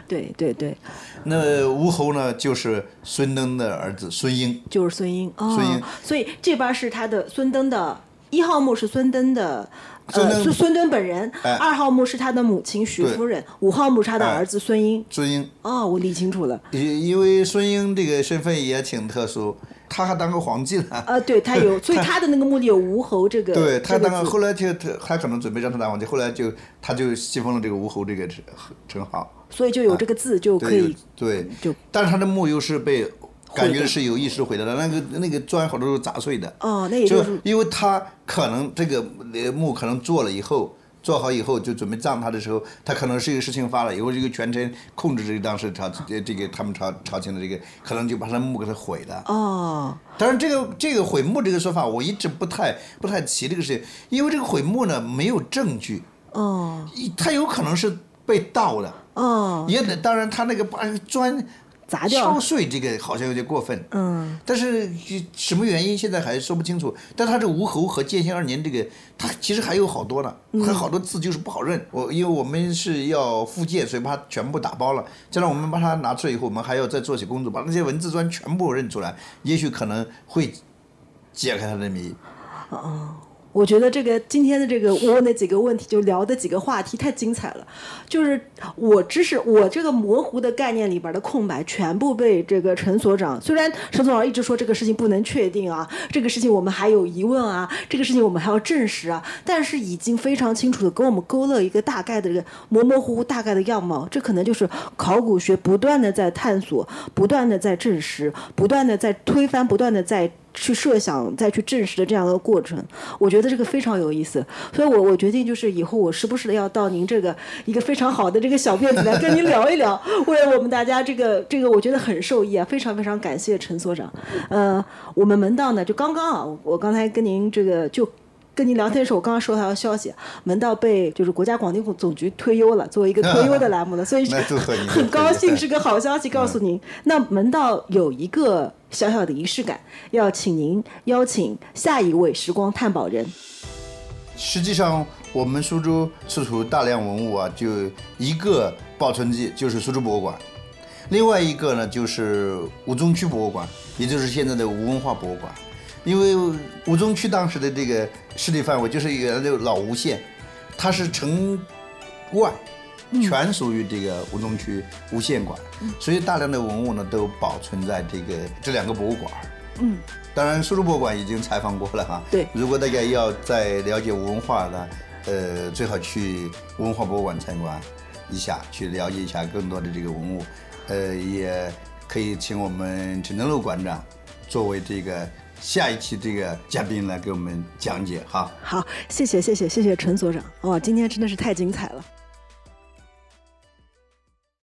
对对对，那吴侯呢，就是孙登的儿子孙婴，就是孙婴。哦，孙婴所以这边是他的孙登的一号墓是孙登的。呃，孙登孙孙敦本人，哎二号墓是他的母亲徐夫人，五号墓是他的哎儿子孙英。孙英。哦，我理清楚了。因因为孙英这个身份也挺特殊，他还当过皇帝呢。呃，对他有，所以他的那个墓里有吴侯这个。对他当这个字后来就他他可能准备让他当皇帝，后来就他就信奉了这个吴侯这个称称号。所以就有这个字就可对，有以对，就但是他的墓又是被感觉是有意识毁掉的，那个那个砖好多都是砸碎的。哦，那也就就是因为他可能这个呃墓可能做了以后，做好以后就准备葬他的时候，他可能是一个事情发了以后，这个权臣控制这个当时朝这这个他们朝朝廷的这个，可能就把他墓给他毁了。哦，当然，这个这个毁墓这个说法，我一直不太不太提这个事情，因为这个毁墓呢没有证据，哦，一他有可能是被盗的，哦，也得当然他那个把砖砸掉敲碎这个好像有点过分，嗯，但是什么原因现在还说不清楚。但他这吴侯和建兴二年这个，他其实还有好多呢，还有好多字就是不好认。我因为我们是要复建，所以把它全部打包了。将来我们把它拿出来以后，我们还要再做些工作，把那些文字砖全部认出来，也许可能会解开他的谜。我觉得这个今天的这个我问的几个问题，就聊的几个话题太精彩了。就是我知识，我这个模糊的概念里边的空白，全部被这个陈所长。虽然陈所长一直说这个事情不能确定啊，这个事情我们还有疑问啊，这个事情我们还要证实啊，但是已经非常清楚的给我们勾勒一个大概的这个模模糊糊大概的样貌。这可能就是考古学不断的在探索，不断的在证实，不断的在推翻，不断的在。去设想再去证实的这样的过程，我觉得这个非常有意思，所以我我决定就是以后我时不时的要到您这个一个非常好的这个小院子来跟您聊一聊，为了我们大家这个这个我觉得很受益啊，非常非常感谢陈所长。呃，我们门道呢就刚刚啊，我刚才跟您这个就。跟您聊天的时候，我刚刚收到的消息，门道被就是国家广电总局推优了，作为一个推优的栏目了，所以是 很高兴，是个好消息，告诉您。那门道有一个小小的仪式感，要请您邀请下一位时光探宝人。实际上，我们苏州出土大量文物啊，就一个保存地就是苏州博物馆，另外一个呢就是吴中区博物馆，也就是现在的吴文化博物馆。因为吴中区当时的这个势力范围就是原来的老吴县，它是城外全属于这个吴中区吴县馆，所以大量的文物呢都保存在这个这两个博物馆。嗯，当然，苏州博物馆已经采访过了哈。对如果大家要再了解吴文化呢，呃，最好去文化博物馆参观一下，去了解一下更多的这个文物。呃，也可以请我们陈登禄馆长作为这个下一期这个嘉宾来给我们讲解哈。好，谢谢谢谢谢谢陈所长，哇，今天真的是太精彩了。